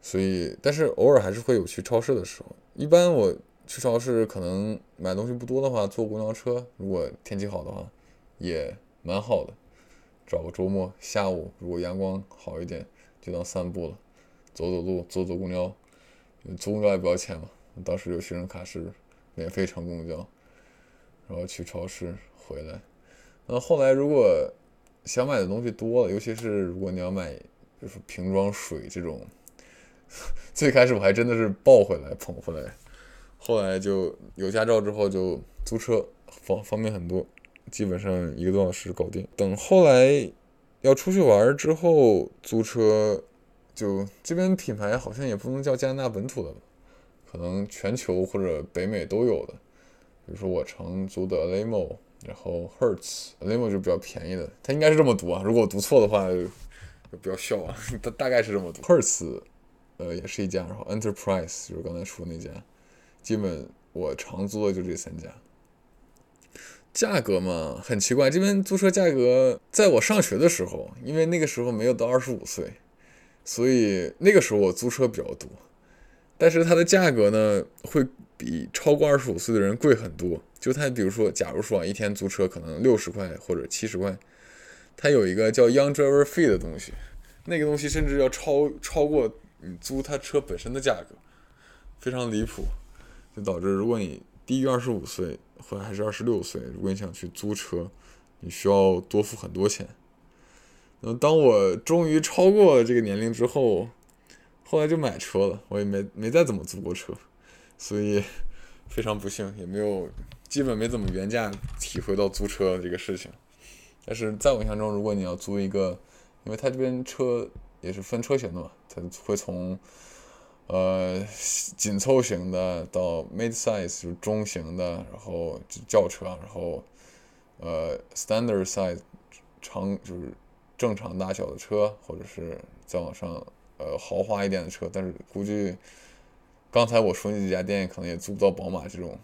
Speaker 2: 所以，但是偶尔还是会有去超市的时候。一般我去超市可能买东西不多的话，坐公交车，如果天气好的话，也蛮好的。找个周末下午，如果阳光好一点，就当散步了，走走路，坐坐公交，坐公交也不要钱嘛。当时有学生卡是免费乘公交，然后去超市回来。那后来如果想买的东西多了，尤其是如果你要买就是瓶装水这种，最开始我还真的是抱回来捧回来，后来就有驾照之后就租车方方便很多。基本上一个多小时搞定。等后来要出去玩之后，租车就这边品牌好像也不能叫加拿大本土的吧，可能全球或者北美都有的。比如说我常租的 Lamo，然后 Hertz，Limo 就比较便宜的，它应该是这么读啊。如果我读错的话，就不要笑啊。它大概是这么读。Hertz，呃，也是一家，然后 Enterprise 就是刚才说那家，基本我常租的就这三家。价格嘛，很奇怪，这边租车价格，在我上学的时候，因为那个时候没有到二十五岁，所以那个时候我租车比较多。但是它的价格呢，会比超过二十五岁的人贵很多。就他，比如说，假如说啊，一天租车可能六十块或者七十块，他有一个叫 Young Driver Fee 的东西，那个东西甚至要超超过你租他车本身的价格，非常离谱，就导致如果你低于二十五岁。或者还是二十六岁，如果你想去租车，你需要多付很多钱。那么当我终于超过了这个年龄之后，后来就买车了，我也没没再怎么租过车，所以非常不幸，也没有基本没怎么原价体会到租车这个事情。但是在我印象中，如果你要租一个，因为它这边车也是分车型的嘛，它会从。呃，紧凑型的到 mid size 就是中型的，然后轿车，然后呃 standard size 长就是正常大小的车，或者是再往上呃豪华一点的车，但是估计刚才我说那几家店可能也租不到宝马这种，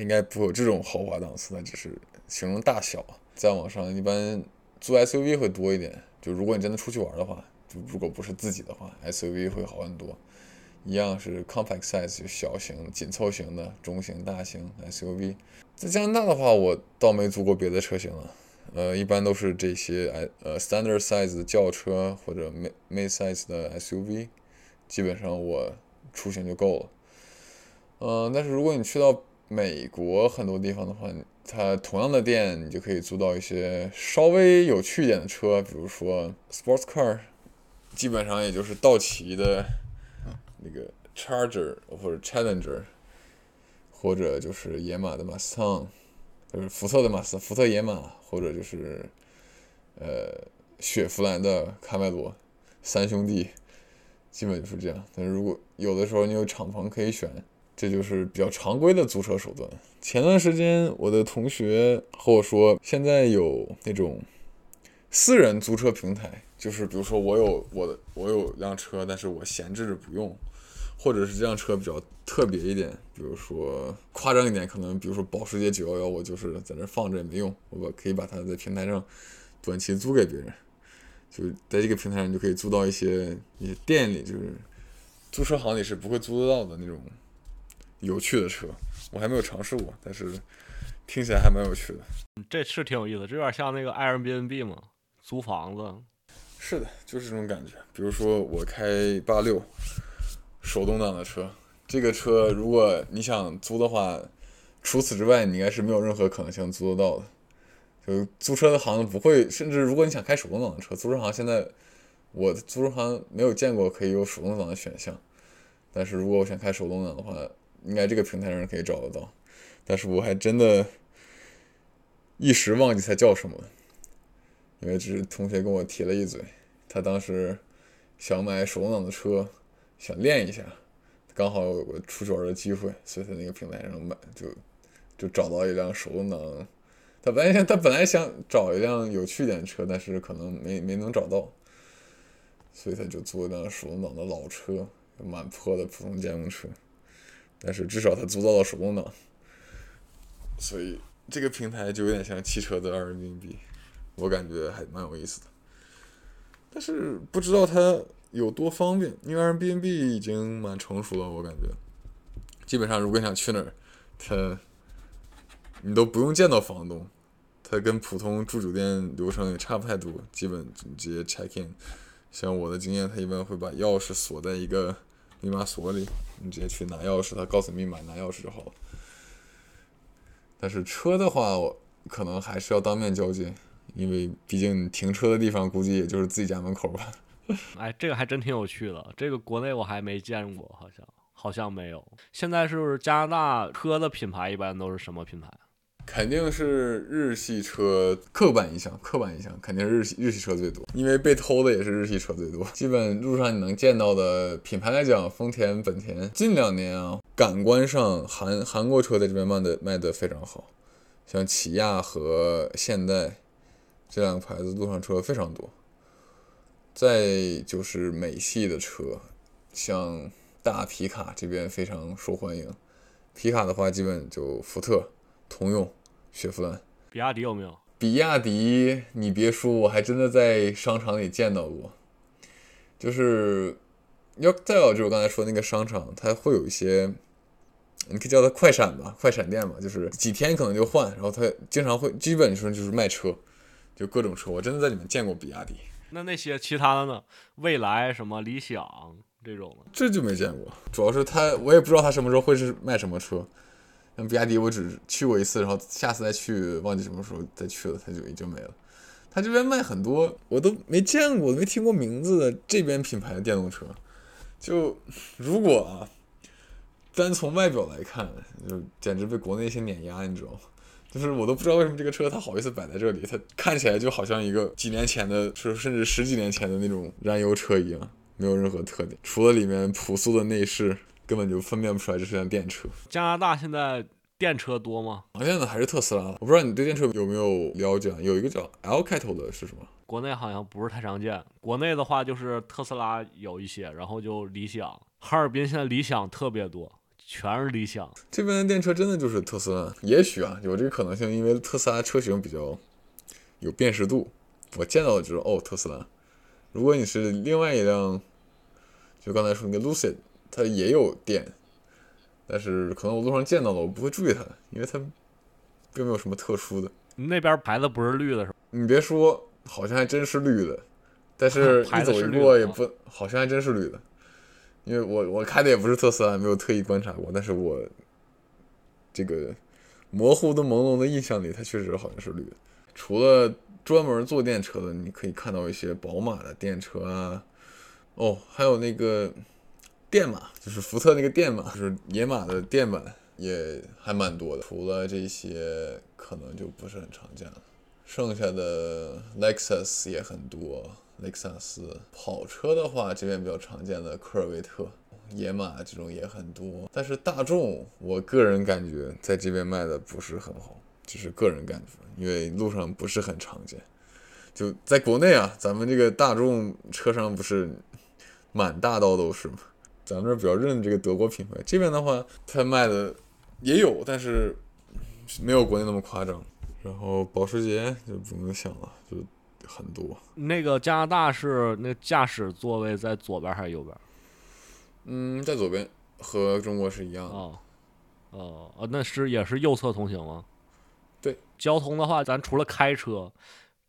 Speaker 2: 应该不会有这种豪华档次，它只是形容大小。再往上一般租 SUV 会多一点，就如果你真的出去玩的话。就如果不是自己的话，SUV 会好很多。一样是 compact size，就小型、紧凑型的、中型、大型 SUV。在加拿大的话，我倒没租过别的车型了。呃，一般都是这些呃 standard size 的轿车或者 mid mid size 的 SUV，基本上我出行就够了。嗯，但是如果你去到美国很多地方的话，它同样的店你就可以租到一些稍微有趣一点的车，比如说 sports car。基本上也就是道奇的那个 Charger 或者 Challenger，或者就是野马的马斯汤，就是福特的马斯福特野马，或者就是呃雪佛兰的卡麦罗，三兄弟，基本就是这样。但是如果有的时候你有敞篷可以选，这就是比较常规的租车手段。前段时间我的同学和我说，现在有那种私人租车平台。就是比如说我有我的我有辆车，但是我闲置着不用，或者是这辆车比较特别一点，比如说夸张一点，可能比如说保时捷911，我就是在那放着也没用，我可以把它在平台上短期租给别人，就在这个平台上你就可以租到一些一些店里就是租车行里是不会租得到的那种有趣的车，我还没有尝试过，但是听起来还蛮有趣的。
Speaker 1: 这是挺有意思，这有点像那个 Airbnb 嘛，租房子。
Speaker 2: 是的，就是这种感觉。比如说，我开八六手动挡的车，这个车如果你想租的话，除此之外，你应该是没有任何可能性租得到的。就租车的行不会，甚至如果你想开手动挡的车，租车行现在我租车行没有见过可以有手动挡的选项。但是如果我想开手动挡的话，应该这个平台上可以找得到。但是我还真的，一时忘记它叫什么，因为只是同学跟我提了一嘴，他当时想买手动挡的车，想练一下，刚好有个出去玩的机会，所以在那个平台上买，就就找到一辆手动挡。他本来想，他本来想找一辆有趣点的车，但是可能没没能找到，所以他就租一辆手动挡的老车，蛮破的普通家用车。但是至少他租到了手动挡，所以这个平台就有点像汽车的 Airbnb，我感觉还蛮有意思的。但是不知道它有多方便，因为 Airbnb 已经蛮成熟了，我感觉。基本上如果想去那儿，它你都不用见到房东，它跟普通住酒店流程也差不太多，基本直接 check in。像我的经验，他一般会把钥匙锁在一个密码锁里。你直接去拿钥匙，他告诉你密码，拿钥匙就好了。但是车的话，我可能还是要当面交接，因为毕竟停车的地方估计也就是自己家门口吧。
Speaker 1: 哎，这个还真挺有趣的，这个国内我还没见过，好像好像没有。现在是不是加拿大车的品牌一般都是什么品牌？
Speaker 2: 肯定是日系车，刻板印象，刻板印象肯定是日系日系车最多，因为被偷的也是日系车最多。基本路上你能见到的品牌来讲，丰田、本田，近两年啊，感官上韩韩国车在这边卖的卖的非常好，像起亚和现代这两个牌子路上车非常多。再就是美系的车，像大皮卡这边非常受欢迎，皮卡的话基本就福特、通用。雪佛兰，
Speaker 1: 比亚迪有没有？
Speaker 2: 比亚迪，你别说，我还真的在商场里见到过。就是要再有就是我刚才说那个商场，它会有一些，你可以叫它快闪吧，快闪店嘛，就是几天可能就换，然后它经常会基本上就是卖车，就各种车。我真的在里面见过比亚迪。
Speaker 1: 那那些其他的呢？未来什么理想这种，
Speaker 2: 这就没见过。主要是它，我也不知道它什么时候会是卖什么车。像比亚迪，我只去过一次，然后下次再去，忘记什么时候再去了，它就已经没了。它这边卖很多我都没见过、没听过名字的这边品牌的电动车。就如果啊，单从外表来看，就简直被国内一些碾压，你知道吗？就是我都不知道为什么这个车它好意思摆在这里，它看起来就好像一个几年前的，是甚至十几年前的那种燃油车一样，没有任何特点，除了里面朴素的内饰。根本就分辨不出来这是辆电车。
Speaker 1: 加拿大现在电车多吗？
Speaker 2: 常见的还是特斯拉。我不知道你对电车有没有了解？有一个叫 L 开头的是什么？
Speaker 1: 国内好像不是太常见。国内的话就是特斯拉有一些，然后就理想。哈尔滨现在理想特别多，全是理想。
Speaker 2: 这边的电车真的就是特斯拉？也许啊，有这个可能性，因为特斯拉车型比较有辨识度，我见到的就是哦特斯拉。如果你是另外一辆，就刚才说那个 Lucid。它也有电，但是可能我路上见到了，我不会注意它，因为它并没有什么特殊的。
Speaker 1: 那边牌子不是绿的，是吧？
Speaker 2: 你别说，好像还真是绿的，但是 一走一过也不，好像还真是绿的。因为我我开的也不是特斯拉，没有特意观察过，但是我这个模糊的朦胧的印象里，它确实好像是绿的。除了专门坐电车的，你可以看到一些宝马的电车啊，哦，还有那个。电马就是福特那个电马，就是野马的电马也还蛮多的。除了这些，可能就不是很常见了。剩下的 Lexus 也很多，雷克萨斯跑车的话，这边比较常见的科尔维特、野马这种也很多。但是大众，我个人感觉在这边卖的不是很好，就是个人感觉，因为路上不是很常见。就在国内啊，咱们这个大众车上不是满大道都是吗？咱们这比较认这个德国品牌，这边的话，它卖的也有，但是没有国内那么夸张。然后保时捷就不用想了，就很多。
Speaker 1: 那个加拿大是那驾驶座位在左边还是右边？
Speaker 2: 嗯，在左边，和中国是一样的。
Speaker 1: 哦，哦，那是也是右侧通行吗？
Speaker 2: 对，
Speaker 1: 交通的话，咱除了开车，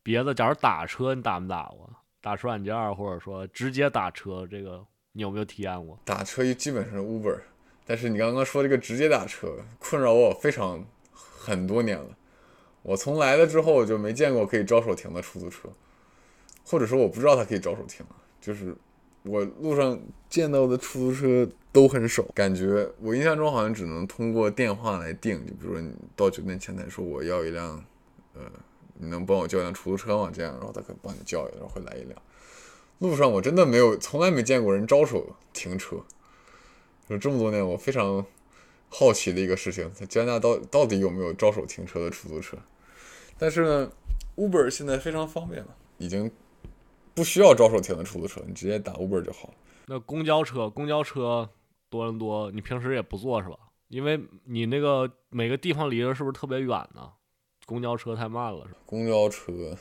Speaker 1: 别的，假如打车，你打没打过？打车软件或者说直接打车这个？你有没有体验过
Speaker 2: 打车？基本上是 Uber，但是你刚刚说这个直接打车，困扰我非常很多年了。我从来了之后我就没见过可以招手停的出租车，或者说我不知道它可以招手停，就是我路上见到的出租车都很少，感觉我印象中好像只能通过电话来订，就比如说你到酒店前台说我要一辆，呃，你能帮我叫一辆出租车吗？这样，然后他可以帮你叫一，然后会来一辆。路上我真的没有，从来没见过人招手停车，就这么多年我非常。好奇的一个事情，在加拿大到到底有没有招手停车的出租车？但是呢，Uber 现在非常方便了，已经不需要招手停的出租车，你直接打 Uber 就好。
Speaker 1: 那公交车，公交车多伦多，你平时也不坐是吧？因为你那个每个地方离着是不是特别远呢？公交车太慢了是吧？
Speaker 2: 公交车，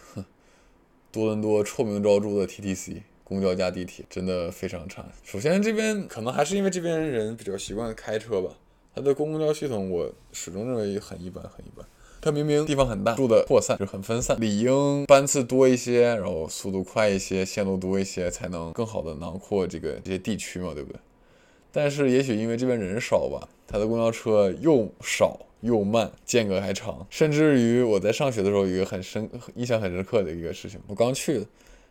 Speaker 2: 多伦多臭名昭著的 TTC。公交加地铁真的非常差。首先这边可能还是因为这边人比较习惯开车吧。它的公共交系统，我始终认为很一般，很一般。它明明地方很大，住的扩散，就很分散，理应班次多一些，然后速度快一些，线路多一些，才能更好的囊括这个这些地区嘛，对不对？但是也许因为这边人少吧，它的公交车又少又慢，间隔还长，甚至于我在上学的时候，有一个很深、印象很深刻的一个事情，我刚去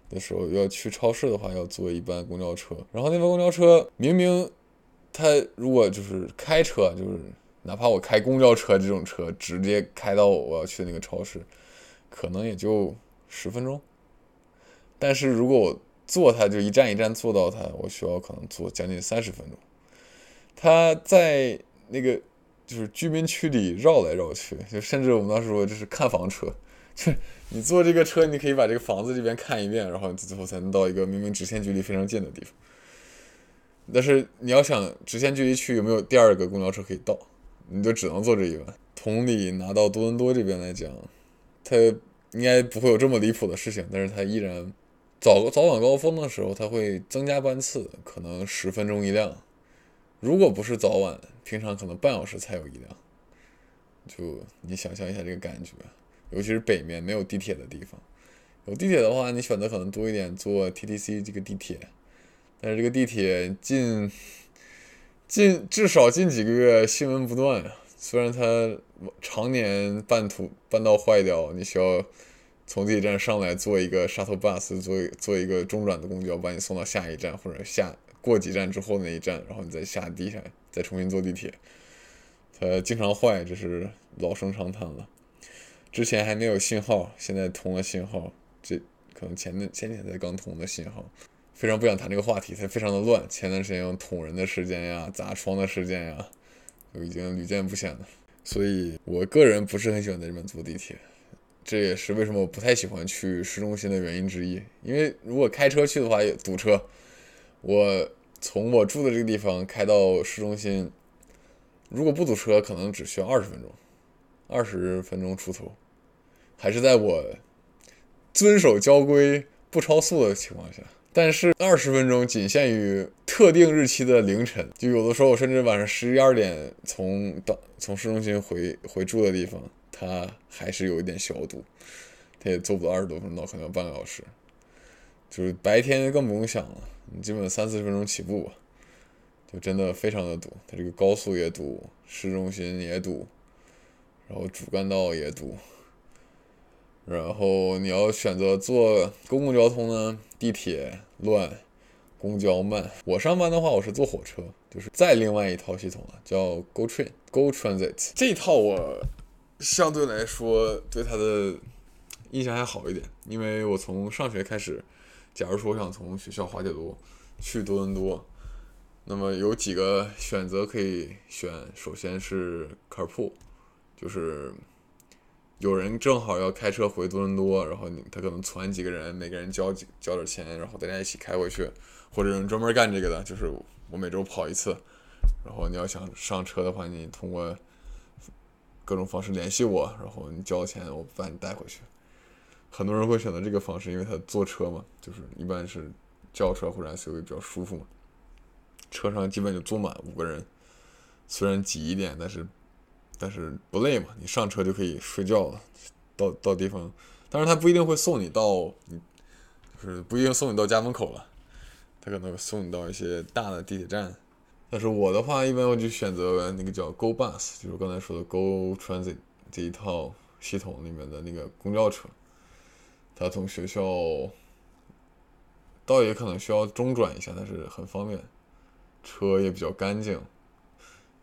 Speaker 2: 的时候要去超市的话，要坐一班公交车，然后那班公交车明明。他如果就是开车，就是哪怕我开公交车这种车，直接开到我要去的那个超市，可能也就十分钟。但是如果我坐它，就一站一站坐到它，我需要可能坐将近三十分钟。他在那个就是居民区里绕来绕去，就甚至我们当时说这是看房车，就你坐这个车，你可以把这个房子这边看一遍，然后最后才能到一个明明直线距离非常近的地方。但是你要想直线距离去有没有第二个公交车可以到，你就只能坐这一班。同理，拿到多伦多这边来讲，它应该不会有这么离谱的事情，但是它依然早早晚高峰的时候，它会增加班次，可能十分钟一辆。如果不是早晚，平常可能半小时才有一辆。就你想象一下这个感觉，尤其是北面没有地铁的地方，有地铁的话，你选择可能多一点，坐 TTC 这个地铁。但是这个地铁近近至少近几个月新闻不断呀。虽然它常年半途半道坏掉，你需要从地铁站上来坐一个 shuttle bus，坐坐一个中转的公交把你送到下一站或者下过几站之后那一站，然后你再下地下再重新坐地铁。它经常坏，这是老生常谈了。之前还没有信号，现在通了信号，这可能前前前天才刚通的信号。非常不想谈这个话题，它非常的乱。前段时间有捅人的事件呀，砸窗的事件呀，就已经屡见不鲜了。所以我个人不是很喜欢在这边坐地铁，这也是为什么我不太喜欢去市中心的原因之一。因为如果开车去的话堵车。我从我住的这个地方开到市中心，如果不堵车，可能只需要二十分钟，二十分钟出头，还是在我遵守交规、不超速的情况下。但是二十分钟仅限于特定日期的凌晨，就有的时候我甚至晚上十一二点从到从市中心回回住的地方，它还是有一点小堵，它也坐不到二十多分钟，可能要半个小时。就是白天更不用想了，你基本三四十分钟起步吧，就真的非常的堵。它这个高速也堵，市中心也堵，然后主干道也堵。然后你要选择坐公共交通呢，地铁乱，公交慢。我上班的话，我是坐火车，就是再另外一套系统了，叫 Go Train，Go Transit。这套我相对来说对它的印象还好一点，因为我从上学开始，假如说我想从学校滑铁卢去多伦多，那么有几个选择可以选，首先是 Carpool，就是。有人正好要开车回多伦多，然后你他可能攒几个人，每个人交几交点钱，然后大家一起开回去，或者人专门干这个的，就是我每周跑一次，然后你要想上车的话，你通过各种方式联系我，然后你交钱，我把你带回去。很多人会选择这个方式，因为他坐车嘛，就是一般是轿车或者 SUV 比较舒服嘛，车上基本就坐满五个人，虽然挤一点，但是。但是不累嘛，你上车就可以睡觉了，到到地方，当然他不一定会送你到，就是不一定送你到家门口了，他可能会送你到一些大的地铁站。但是我的话，一般我就选择那个叫 Go Bus，就是刚才说的 Go Transit 这一套系统里面的那个公交车，他从学校倒也可能需要中转一下，但是很方便，车也比较干净，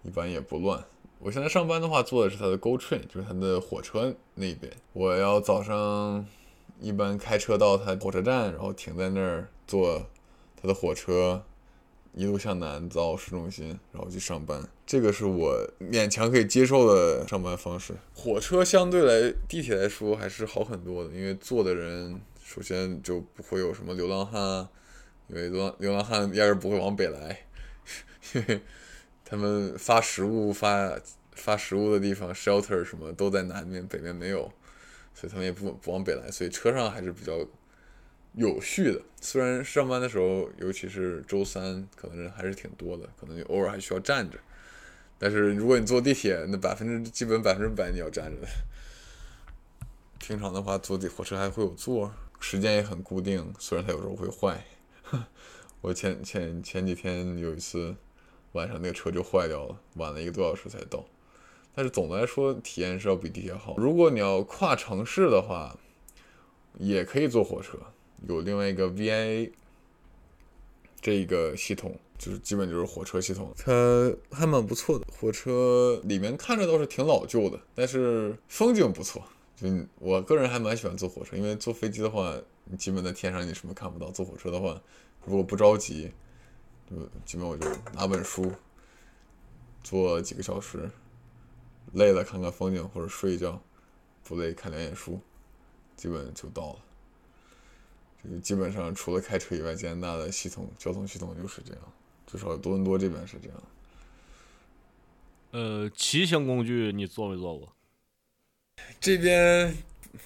Speaker 2: 一般也不乱。我现在上班的话，坐的是他的 GO Train，就是他的火车那边。我要早上一般开车到他火车站，然后停在那儿坐他的火车，一路向南到市中心，然后去上班。这个是我勉强可以接受的上班方式。火车相对来地铁来说还是好很多的，因为坐的人首先就不会有什么流浪汉啊，因为流浪流浪汉压根不会往北来，因为。他们发食物发发食物的地方，shelter 什么都在南面，北面没有，所以他们也不不往北来，所以车上还是比较有序的。虽然上班的时候，尤其是周三，可能人还是挺多的，可能偶尔还需要站着。但是如果你坐地铁，那百分之基本百分之百你要站着的。平常的话，坐地火车还会有座，时间也很固定，虽然它有时候会坏。我前前前几天有一次。晚上那个车就坏掉了，晚了一个多小时才到。但是总的来说，体验是要比地铁好。如果你要跨城市的话，也可以坐火车，有另外一个 VIA 这一个系统，就是基本就是火车系统，它还蛮不错的。火车里面看着倒是挺老旧的，但是风景不错。就我个人还蛮喜欢坐火车，因为坐飞机的话，你基本在天上你什么看不到。坐火车的话，如果不着急。就基本我就拿本书，坐几个小时，累了看看风景或者睡一觉，不累看两眼书，基本就到了。就基本上除了开车以外，加拿大的系统交通系统就是这样，至少多伦多这边是这样。
Speaker 1: 呃，骑行工具你坐没坐过？
Speaker 2: 这边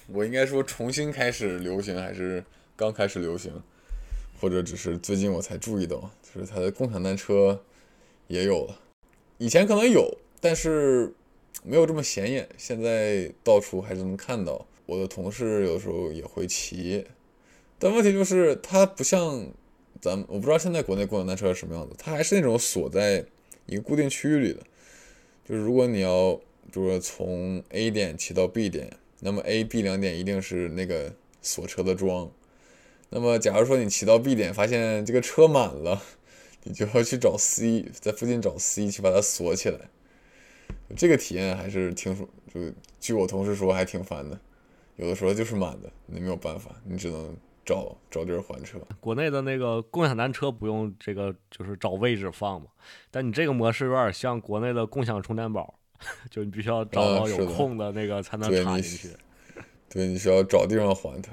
Speaker 2: 我应该说重新开始流行，还是刚开始流行？或者只是最近我才注意到，就是它的共享单车也有了。以前可能有，但是没有这么显眼。现在到处还是能看到。我的同事有时候也会骑，但问题就是它不像咱，我不知道现在国内共享单车是什么样子。它还是那种锁在一个固定区域里的。就是如果你要，就是从 A 点骑到 B 点，那么 A、B 两点一定是那个锁车的桩。那么，假如说你骑到 B 点，发现这个车满了，你就要去找 C，在附近找 C 去把它锁起来。这个体验还是挺说，就据我同事说还挺烦的。有的时候就是满的，你没有办法，你只能找找地儿还车。
Speaker 1: 国内的那个共享单车不用这个，就是找位置放嘛。但你这个模式有点像国内的共享充电宝，就你必须要找到有空的那个才能插进去。
Speaker 2: 对，你需要找地方还它。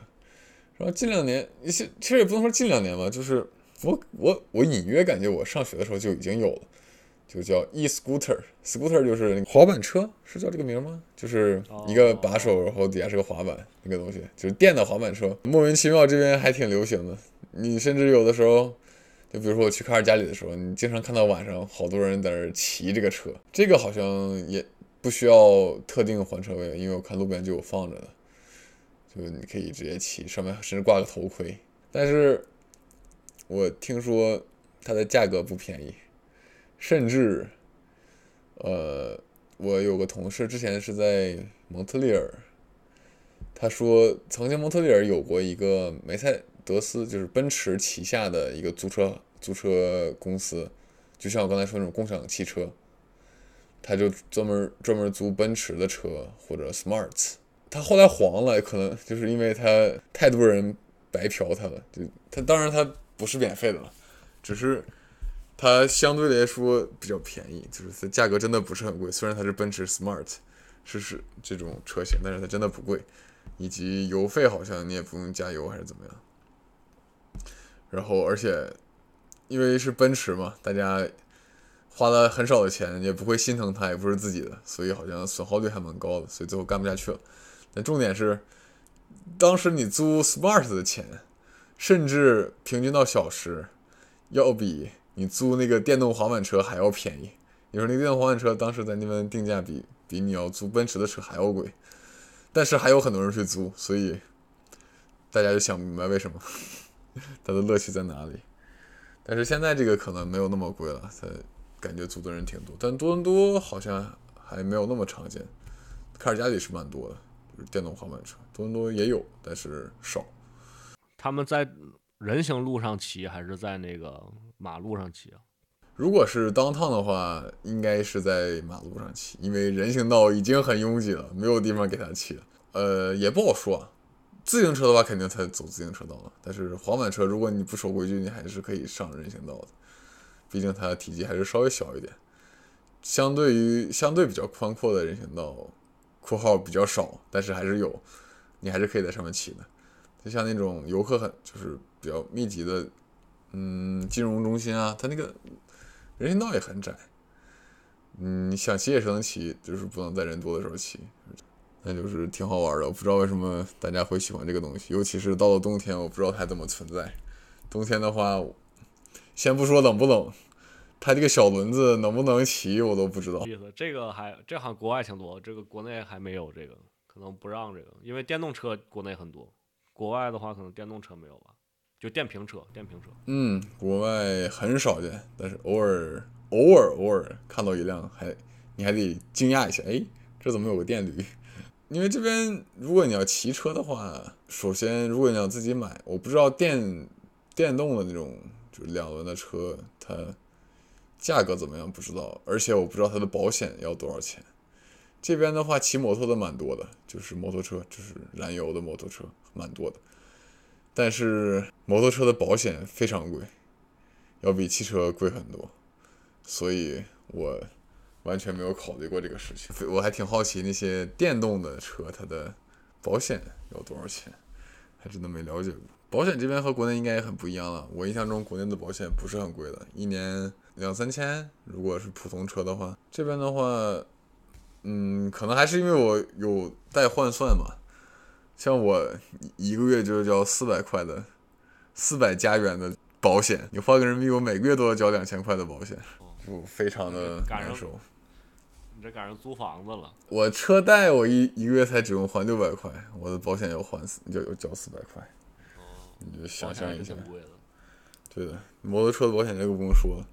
Speaker 2: 然后近两年，一些其实也不能说近两年吧，就是我我我隐约感觉我上学的时候就已经有了，就叫 e scooter，scooter 就是滑板车，是叫这个名吗？就是一个把手，然后底下是个滑板那个东西，就是电的滑板车，莫名其妙这边还挺流行的。你甚至有的时候，就比如说我去卡尔加里的时候，你经常看到晚上好多人在那骑这个车，这个好像也不需要特定还车位，因为我看路边就有放着的。就你可以直接骑，上面甚至挂个头盔。但是，我听说它的价格不便宜，甚至，呃，我有个同事之前是在蒙特利尔，他说曾经蒙特利尔有过一个梅赛德斯，就是奔驰旗下的一个租车租车公司，就像我刚才说那种共享汽车，他就专门专门租奔驰的车或者 Smart，。他后来黄了，可能就是因为他太多人白嫖他了。就他当然他不是免费的了，只是它相对来说比较便宜，就是它价格真的不是很贵。虽然它是奔驰 Smart，是是这种车型，但是它真的不贵，以及油费好像你也不用加油还是怎么样。然后而且因为是奔驰嘛，大家花了很少的钱，也不会心疼它，也不是自己的，所以好像损耗率还蛮高的，所以最后干不下去了。但重点是，当时你租 Smart 的钱，甚至平均到小时，要比你租那个电动滑板车还要便宜。你说那个电动滑板车当时在那边定价比比你要租奔驰的车还要贵，但是还有很多人去租，所以大家就想不明白为什么，它的乐趣在哪里。但是现在这个可能没有那么贵了，它感觉租的人挺多，但多伦多好像还没有那么常见，卡尔加里是蛮多的。就是电动滑板车，多伦多也有，但是少。
Speaker 1: 他们在人行路上骑还是在那个马路上骑啊？
Speaker 2: 如果是当趟的话，应该是在马路上骑，因为人行道已经很拥挤了，没有地方给他骑了。呃，也不好说啊。自行车的话，肯定才走自行车道了。但是滑板车，如果你不守规矩，你还是可以上人行道的。毕竟它的体积还是稍微小一点，相对于相对比较宽阔的人行道（括号比较少，但是还是有），你还是可以在上面骑的。就像那种游客很就是比较密集的，嗯，金融中心啊，它那个人行道也很窄。嗯，想骑也是能骑，就是不能在人多的时候骑。那就是挺好玩的，不知道为什么大家会喜欢这个东西，尤其是到了冬天，我不知道它怎么存在。冬天的话，先不说冷不冷，它这个小轮子能不能骑，我都不知道。
Speaker 1: 意思这个还这好像国外挺多，这个国内还没有这个，可能不让这个，因为电动车国内很多，国外的话可能电动车没有吧，就电瓶车，电瓶车。
Speaker 2: 嗯，国外很少见，但是偶尔偶尔偶尔看到一辆，还你还得惊讶一下，哎，这怎么有个电驴？因为这边如果你要骑车的话，首先如果你要自己买，我不知道电电动的那种就是两轮的车，它价格怎么样不知道，而且我不知道它的保险要多少钱。这边的话骑摩托的蛮多的，就是摩托车，就是燃油的摩托车蛮多的，但是摩托车的保险非常贵，要比汽车贵很多，所以我。完全没有考虑过这个事情，我还挺好奇那些电动的车它的保险要多少钱，还真的没了解过。保险这边和国内应该也很不一样了。我印象中国内的保险不是很贵的，一年两三千，如果是普通车的话。这边的话，嗯，可能还是因为我有带换算嘛，像我一个月就交四百块的，四百加元的保险，你换个人民币，我每个月都要交两千块的保险，就非常的难受。
Speaker 1: 你这赶上租房子了。
Speaker 2: 我车贷我一一个月才只用还六百块，我的保险要还四，就要交四百块。哦。你就想象一下。对的，摩托车的保险这个不用说了。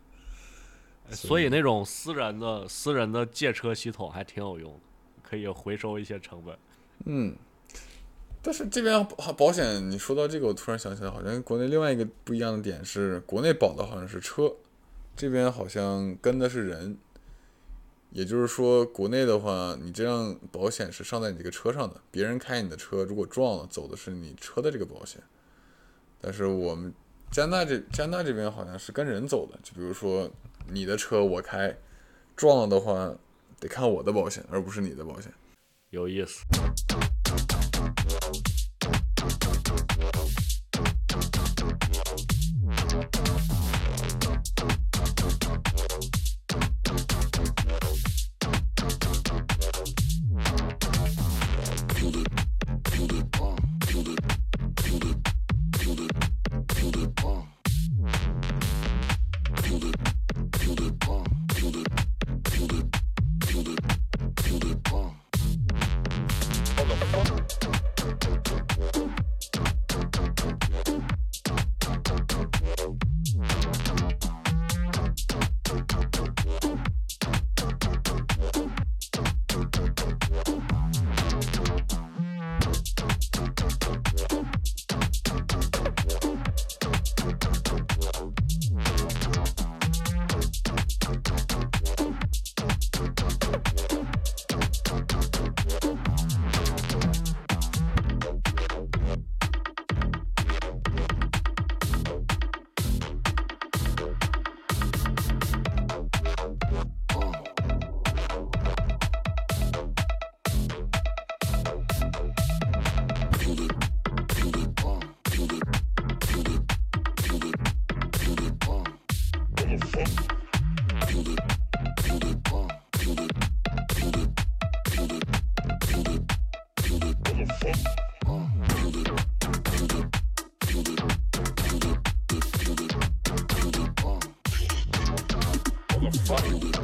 Speaker 1: 所以那种私人的私人的借车系统还挺有用的，可以回收一些成本。
Speaker 2: 嗯。但是这边保保险，你说到这个，我突然想起来，好像国内另外一个不一样的点是，国内保的好像是车，这边好像跟的是人。也就是说，国内的话，你这样保险是上在你这个车上的，别人开你的车，如果撞了，走的是你车的这个保险。但是我们加拿大这加拿大这边好像是跟人走的，就比如说你的车我开，撞了的话得看我的保险，而不是你的保险。
Speaker 1: 有意思。
Speaker 2: Uh-huh. find it.